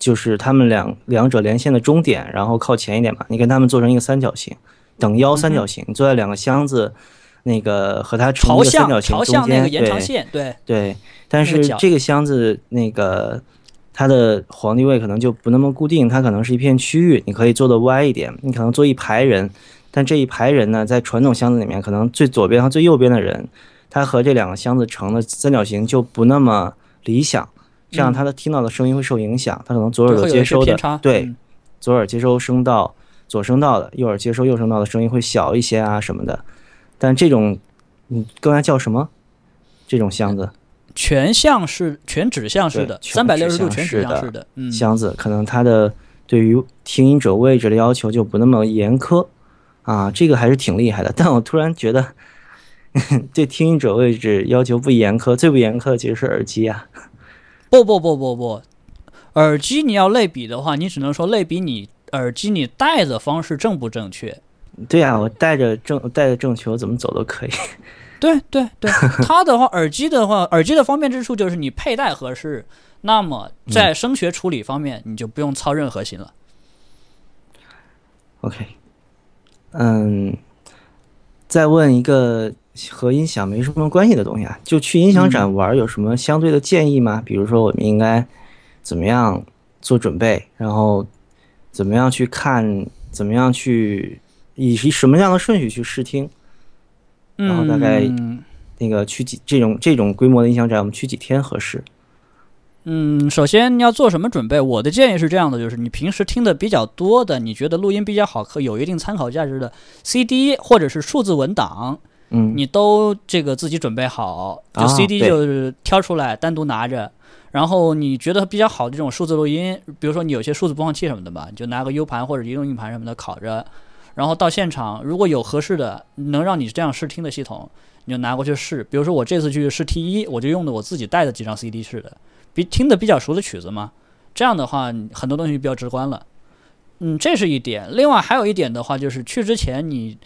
就是他们两两者连线的中点，然后靠前一点嘛，你跟他们做成一个三角形，等腰三角形，你坐在两个箱子那个和它朝向朝向那个延长对线，对。对，但是这个箱子那个它的皇帝位可能就不那么固定，它可能是一片区域，你可以坐的歪一点，你可能坐一排人，但这一排人呢，在传统箱子里面，可能最左边和最右边的人，他和这两个箱子成的三角形就不那么理想，这样它的听到的声音会受影响，它可能左耳朵接收的，对，嗯左耳接收声道，左声道的，右耳接收右声道的声音会小一些啊什么的。但这种，你刚才叫什么？这种箱子，全向是、全指向式的，三百六十度指全指向式的，嗯，箱子可能它的对于听音者位置的要求就不那么严苛啊，这个还是挺厉害的。但我突然觉得，对听音者位置要求不严苛，最不严苛的其实是耳机啊。不不不不不，耳机你要类比的话，你只能说类比你耳机你戴的方式正不正确。对啊，我戴着正戴着正球怎么走都可以。对对对，它的话，耳机的话，耳机的方便之处就是你佩戴合适，那么在声学处理方面你就不用操任何心了。OK，嗯，再问一个和音响没什么关系的东西啊，就去音响展玩有什么相对的建议吗？比如说我们应该怎么样做准备，然后怎么样去看，怎么样去以什么样的顺序去试听？然后大概那个去几这种这种规模的音响展，我们去几天合适？嗯，首先你要做什么准备？我的建议是这样的，就是你平时听的比较多的，你觉得录音比较好，可有一定参考价值的 CD 或者是数字文档，嗯，你都这个自己准备好，就啊 CD 就是挑出来单独拿着。然后你觉得比较好的这种数字录音，比如说你有些数字播放器什么的吧，你就拿个 U 盘或者移动硬盘什么的拷着，然后到现场如果有合适的能让你这样试听的系统，你就拿过去试。比如说我这次去试 T 一，我就用的我自己带的几张 CD 试的，比听的比较熟的曲子嘛，这样的话很多东西比较直观了。嗯，这是一点。另外还有一点的话，就是去之前你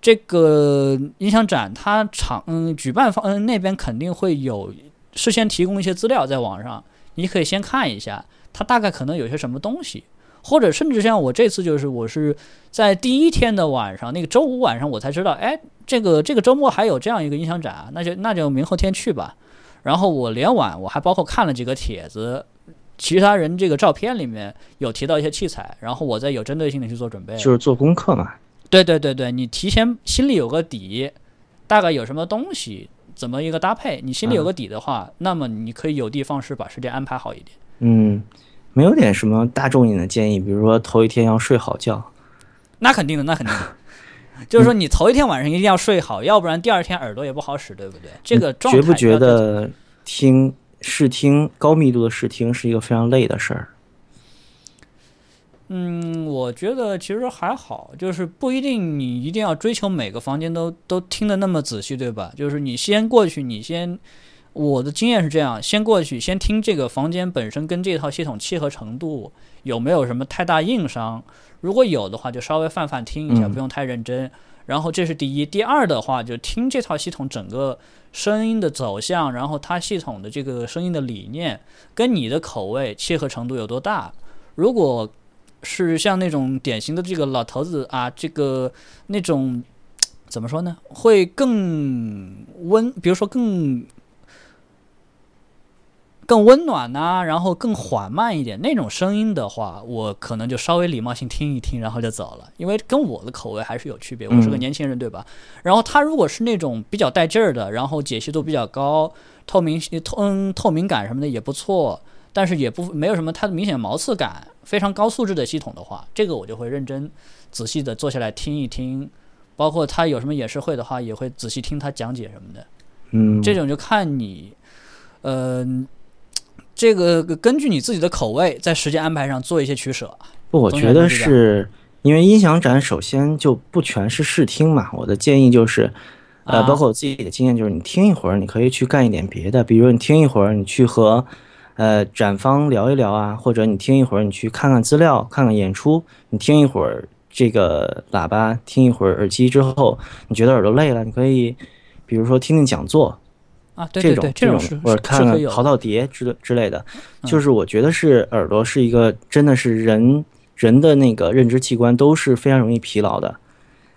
这个音响展，它场嗯举办方嗯那边肯定会有事先提供一些资料在网上，你可以先看一下，它大概可能有些什么东西，或者甚至像我这次就是我是在第一天的晚上，那个周五晚上我才知道，哎，这个这个周末还有这样一个音响展啊，那就那就明后天去吧。然后我连晚我还包括看了几个帖子。其他人这个照片里面有提到一些器材，然后我再有针对性的去做准备。就是做功课嘛。对对对对，你提前心里有个底，大概有什么东西，怎么一个搭配，你心里有个底的话，那么你可以有的放矢，把时间安排好一点。嗯，没有点什么大众一点的建议，比如说头一天要睡好觉。那肯定的，那肯定的。就是说，你头一天晚上一定要睡好，要不然第二天耳朵也不好使，对不对？这个状态觉不觉得听视听高密度的视听是一个非常累的事儿？嗯，我觉得其实还好，就是不一定你一定要追求每个房间都都听得那么仔细，对吧？就是你先过去，你先，我的经验是这样，先过去先听这个房间本身跟这套系统契合程度有没有什么太大硬伤，如果有的话，就稍微泛泛听一下，嗯不用太认真。然后这是第一，第二的话就听这套系统整个声音的走向，然后它系统的这个声音的理念跟你的口味契合程度有多大。如果是像那种典型的这个老头子啊，这个那种怎么说呢？会更温，比如说更更温暖呐、然后更缓慢一点那种声音的话，我可能就稍微礼貌性听一听，然后就走了，因为跟我的口味还是有区别。我是个嗯年轻人，对吧？然后他如果是那种比较带劲儿的，然后解析度比较高，透明透嗯透明感什么的也不错，但是也不没有什么太明显毛刺感，非常高素质的系统的话，这个我就会认真仔细的坐下来听一听，包括他有什么演示会的话，也会仔细听他讲解什么的。嗯，这种就看你，呃，这个根据你自己的口味，在时间安排上做一些取舍。不，我觉得是因为音响展首先就不全是试听嘛。我的建议就是，呃，啊包括我自己的经验，就是你听一会儿，你可以去干一点别的，比如你听一会儿，你去和呃展方聊一聊啊，或者你听一会儿，你去看看资料，看看演出，你听一会儿这个喇叭，听一会儿耳机之后，你觉得耳朵累了，你可以比如说听听讲座，啊，对这种对对，这种或者看。看淘淘碟之类之类的，嗯。就是我觉得是耳朵是一个真的是人人的那个认知器官都是非常容易疲劳的，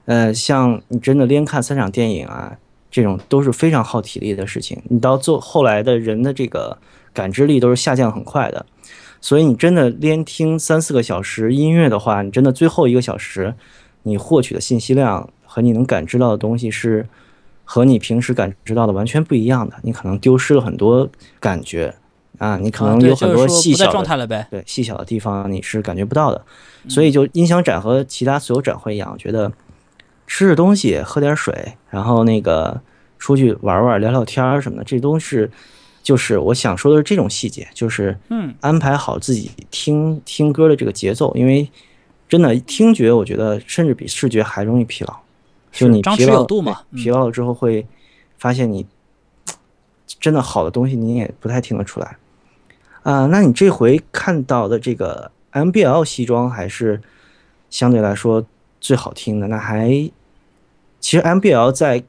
呃，像你真的连看三场电影啊，这种都是非常耗体力的事情，你到做后来的人的这个感知力都是下降很快的，所以你真的连听三四个小时音乐的话，你真的最后一个小时你获取的信息量和你能感知到的东西是。和你平时感知到的完全不一样的，你可能丢失了很多感觉啊，你可能有很多细小的状态了呗。对细小的地方你是感觉不到的，嗯所以就音响展和其他所有展会一样，我觉得吃吃东西、喝点水，然后那个出去玩玩、聊聊天儿什么的，这都是就是我想说的是这种细节，就是嗯。安排好自己听听歌的这个节奏，因为真的听觉，我觉得甚至比视觉还容易疲劳。就你疲劳有度嘛嗯。疲劳了之后会发现你真的好的东西你也不太听得出来。啊、那你这回看到的这个 MBL 西装还是相对来说最好听的，那还其实 MBL 在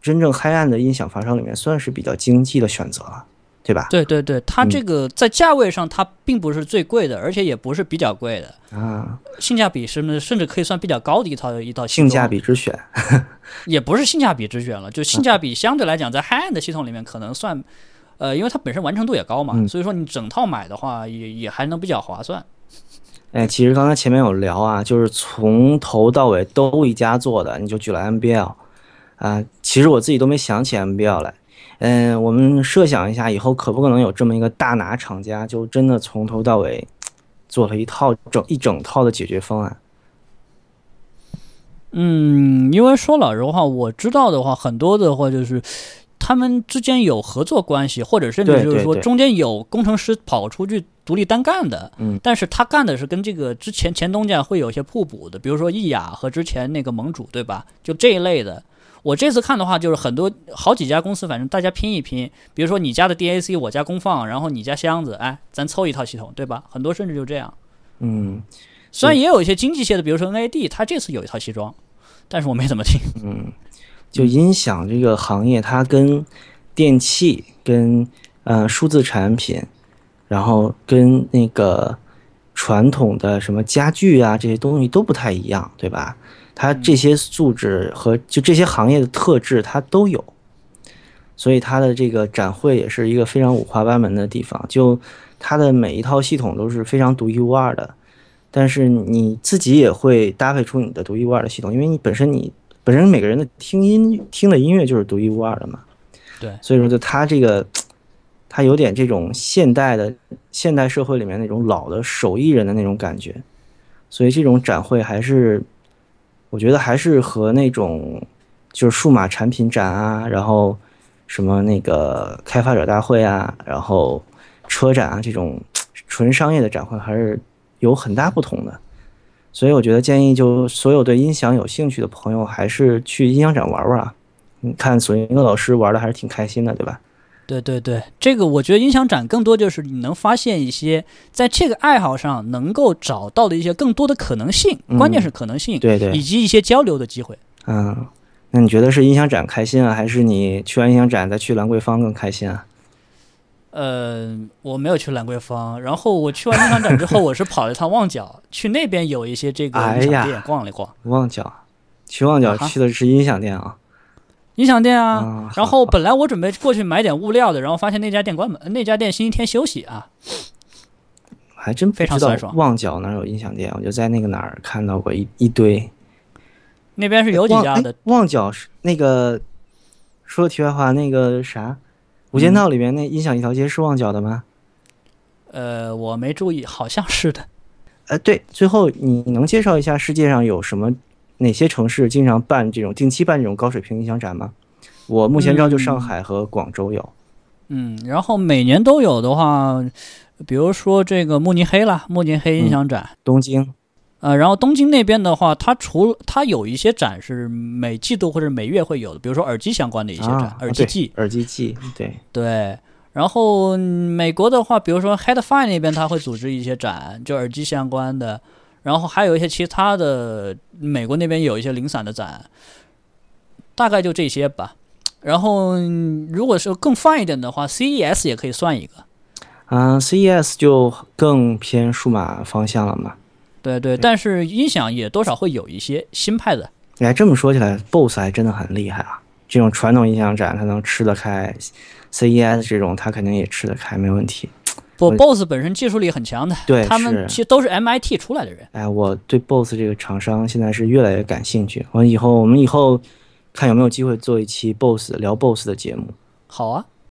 真正黑暗的音响发烧里面算是比较经济的选择了，对吧？对对对，它嗯这个在价位上它并不是最贵的，而且也不是比较贵的，啊，性价比是甚至可以算比较高的一套一套系性价比之选，也不是性价比之选了，就性价比相对来讲，在 high end 的系统里面可能算，呃，因为它本身完成度也高嘛，嗯所以说你整套买的话也也还能比较划算。哎，其实刚才前面有聊啊，就是从头到尾都一家做的，你就举了 MBL 啊、其实我自己都没想起 MBL 来。嗯，我们设想一下，以后可不可能有这么一个大拿厂家，就真的从头到尾做了一套整一整套的解决方案？嗯，因为说老实话，我知道的话，很多的话就是他们之间有合作关系，或者甚至就是说中间有工程师跑出去独立单干的。嗯但是他干的是跟这个之前前东家会有一些互补的，比如说易雅和之前那个盟主，对吧？就这一类的。我这次看的话，就是很多好几家公司，反正大家拼一拼，比如说你家的 DAC，我家功放，然后你家箱子，哎，咱凑一套系统，对吧？很多甚至就这样。嗯虽然也有一些经济些的，比如说 NAD，它这次有一套西装，但是我没怎么听。嗯，就音响这个行业，它跟电器、跟呃数字产品，然后跟那个传统的什么家具啊这些东西都不太一样，对吧？它这些素质和就这些行业的特质，它都有，所以它的这个展会也是一个非常五花八门的地方。就它的每一套系统都是非常独一无二的，但是你自己也会搭配出你的独一无二的系统，因为你本身你本身每个人的听音听的音乐就是独一无二的嘛。对所以说就它这个，它有点这种现代的现代社会里面那种老的手艺人的那种感觉，所以这种展会还是，我觉得还是和那种就是数码产品展啊，然后什么那个开发者大会啊，然后车展啊这种纯商业的展会还是有很大不同的。所以我觉得建议就所有对音响有兴趣的朋友，还是去音响展玩玩啊。你看索尼克老师玩的还是挺开心的，对吧？对对对，这个我觉得音响展更多就是你能发现一些在这个爱好上能够找到的一些更多的可能性，嗯关键是可能性，对对以，及一些交流的机会。嗯，那你觉得是音响展开心啊，还是你去完音响展再去兰桂坊更开心啊？呃，我没有去兰桂坊，然后我去完音响展之后，我是跑了一趟旺角，去那边有一些这个音响店逛了一逛。旺角，去旺角去的是音响店啊。音响店啊，啊然后本来我准备过去买点物料的，然后发现那家店关门，那家店星期天休息啊。还真不非常酸爽旺角哪儿有音响店，我就在那个哪儿看到过一一堆。那边是有几家的，旺角是那个，说题外话，那个啥，《无间道》里面那音响一条街是旺角的吗？呃，我没注意，好像是的。呃，对，最后你能介绍一下世界上有什么哪些城市经常办这种定期办这种高水平音响展吗？我目前知道就上海和广州有。嗯，然后每年都有的话，比如说这个慕尼黑啦，慕尼黑音响展，东京，呃，然后东京那边的话，它除了它有一些展是每季度或者每月会有的，比如说耳机相关的一些展，啊，耳机季，耳机季，对，对。然后嗯美国的话，比如说 Headfine 那边，它会组织一些展，就耳机相关的。然后还有一些其他的，美国那边有一些零散的展，大概就这些吧。然后嗯如果是更泛一点的话，CES 也可以算一个。啊，CES 就更偏数码方向了嘛。对对，但是音响也多少会有一些新派的。你还这么说起来，BOSS 还真的很厉害啊！这种传统音响展它能吃得开，CES 这种它肯定也吃得开，没问题。不我，BOSS 本身技术力很强的，对他们其实都是 MIT 出来的人。哎，我对 BOSS 这个厂商现在是越来越感兴趣。我以后我们以后看有没有机会做一期 BOSS 聊 BOSS 的节目。好啊，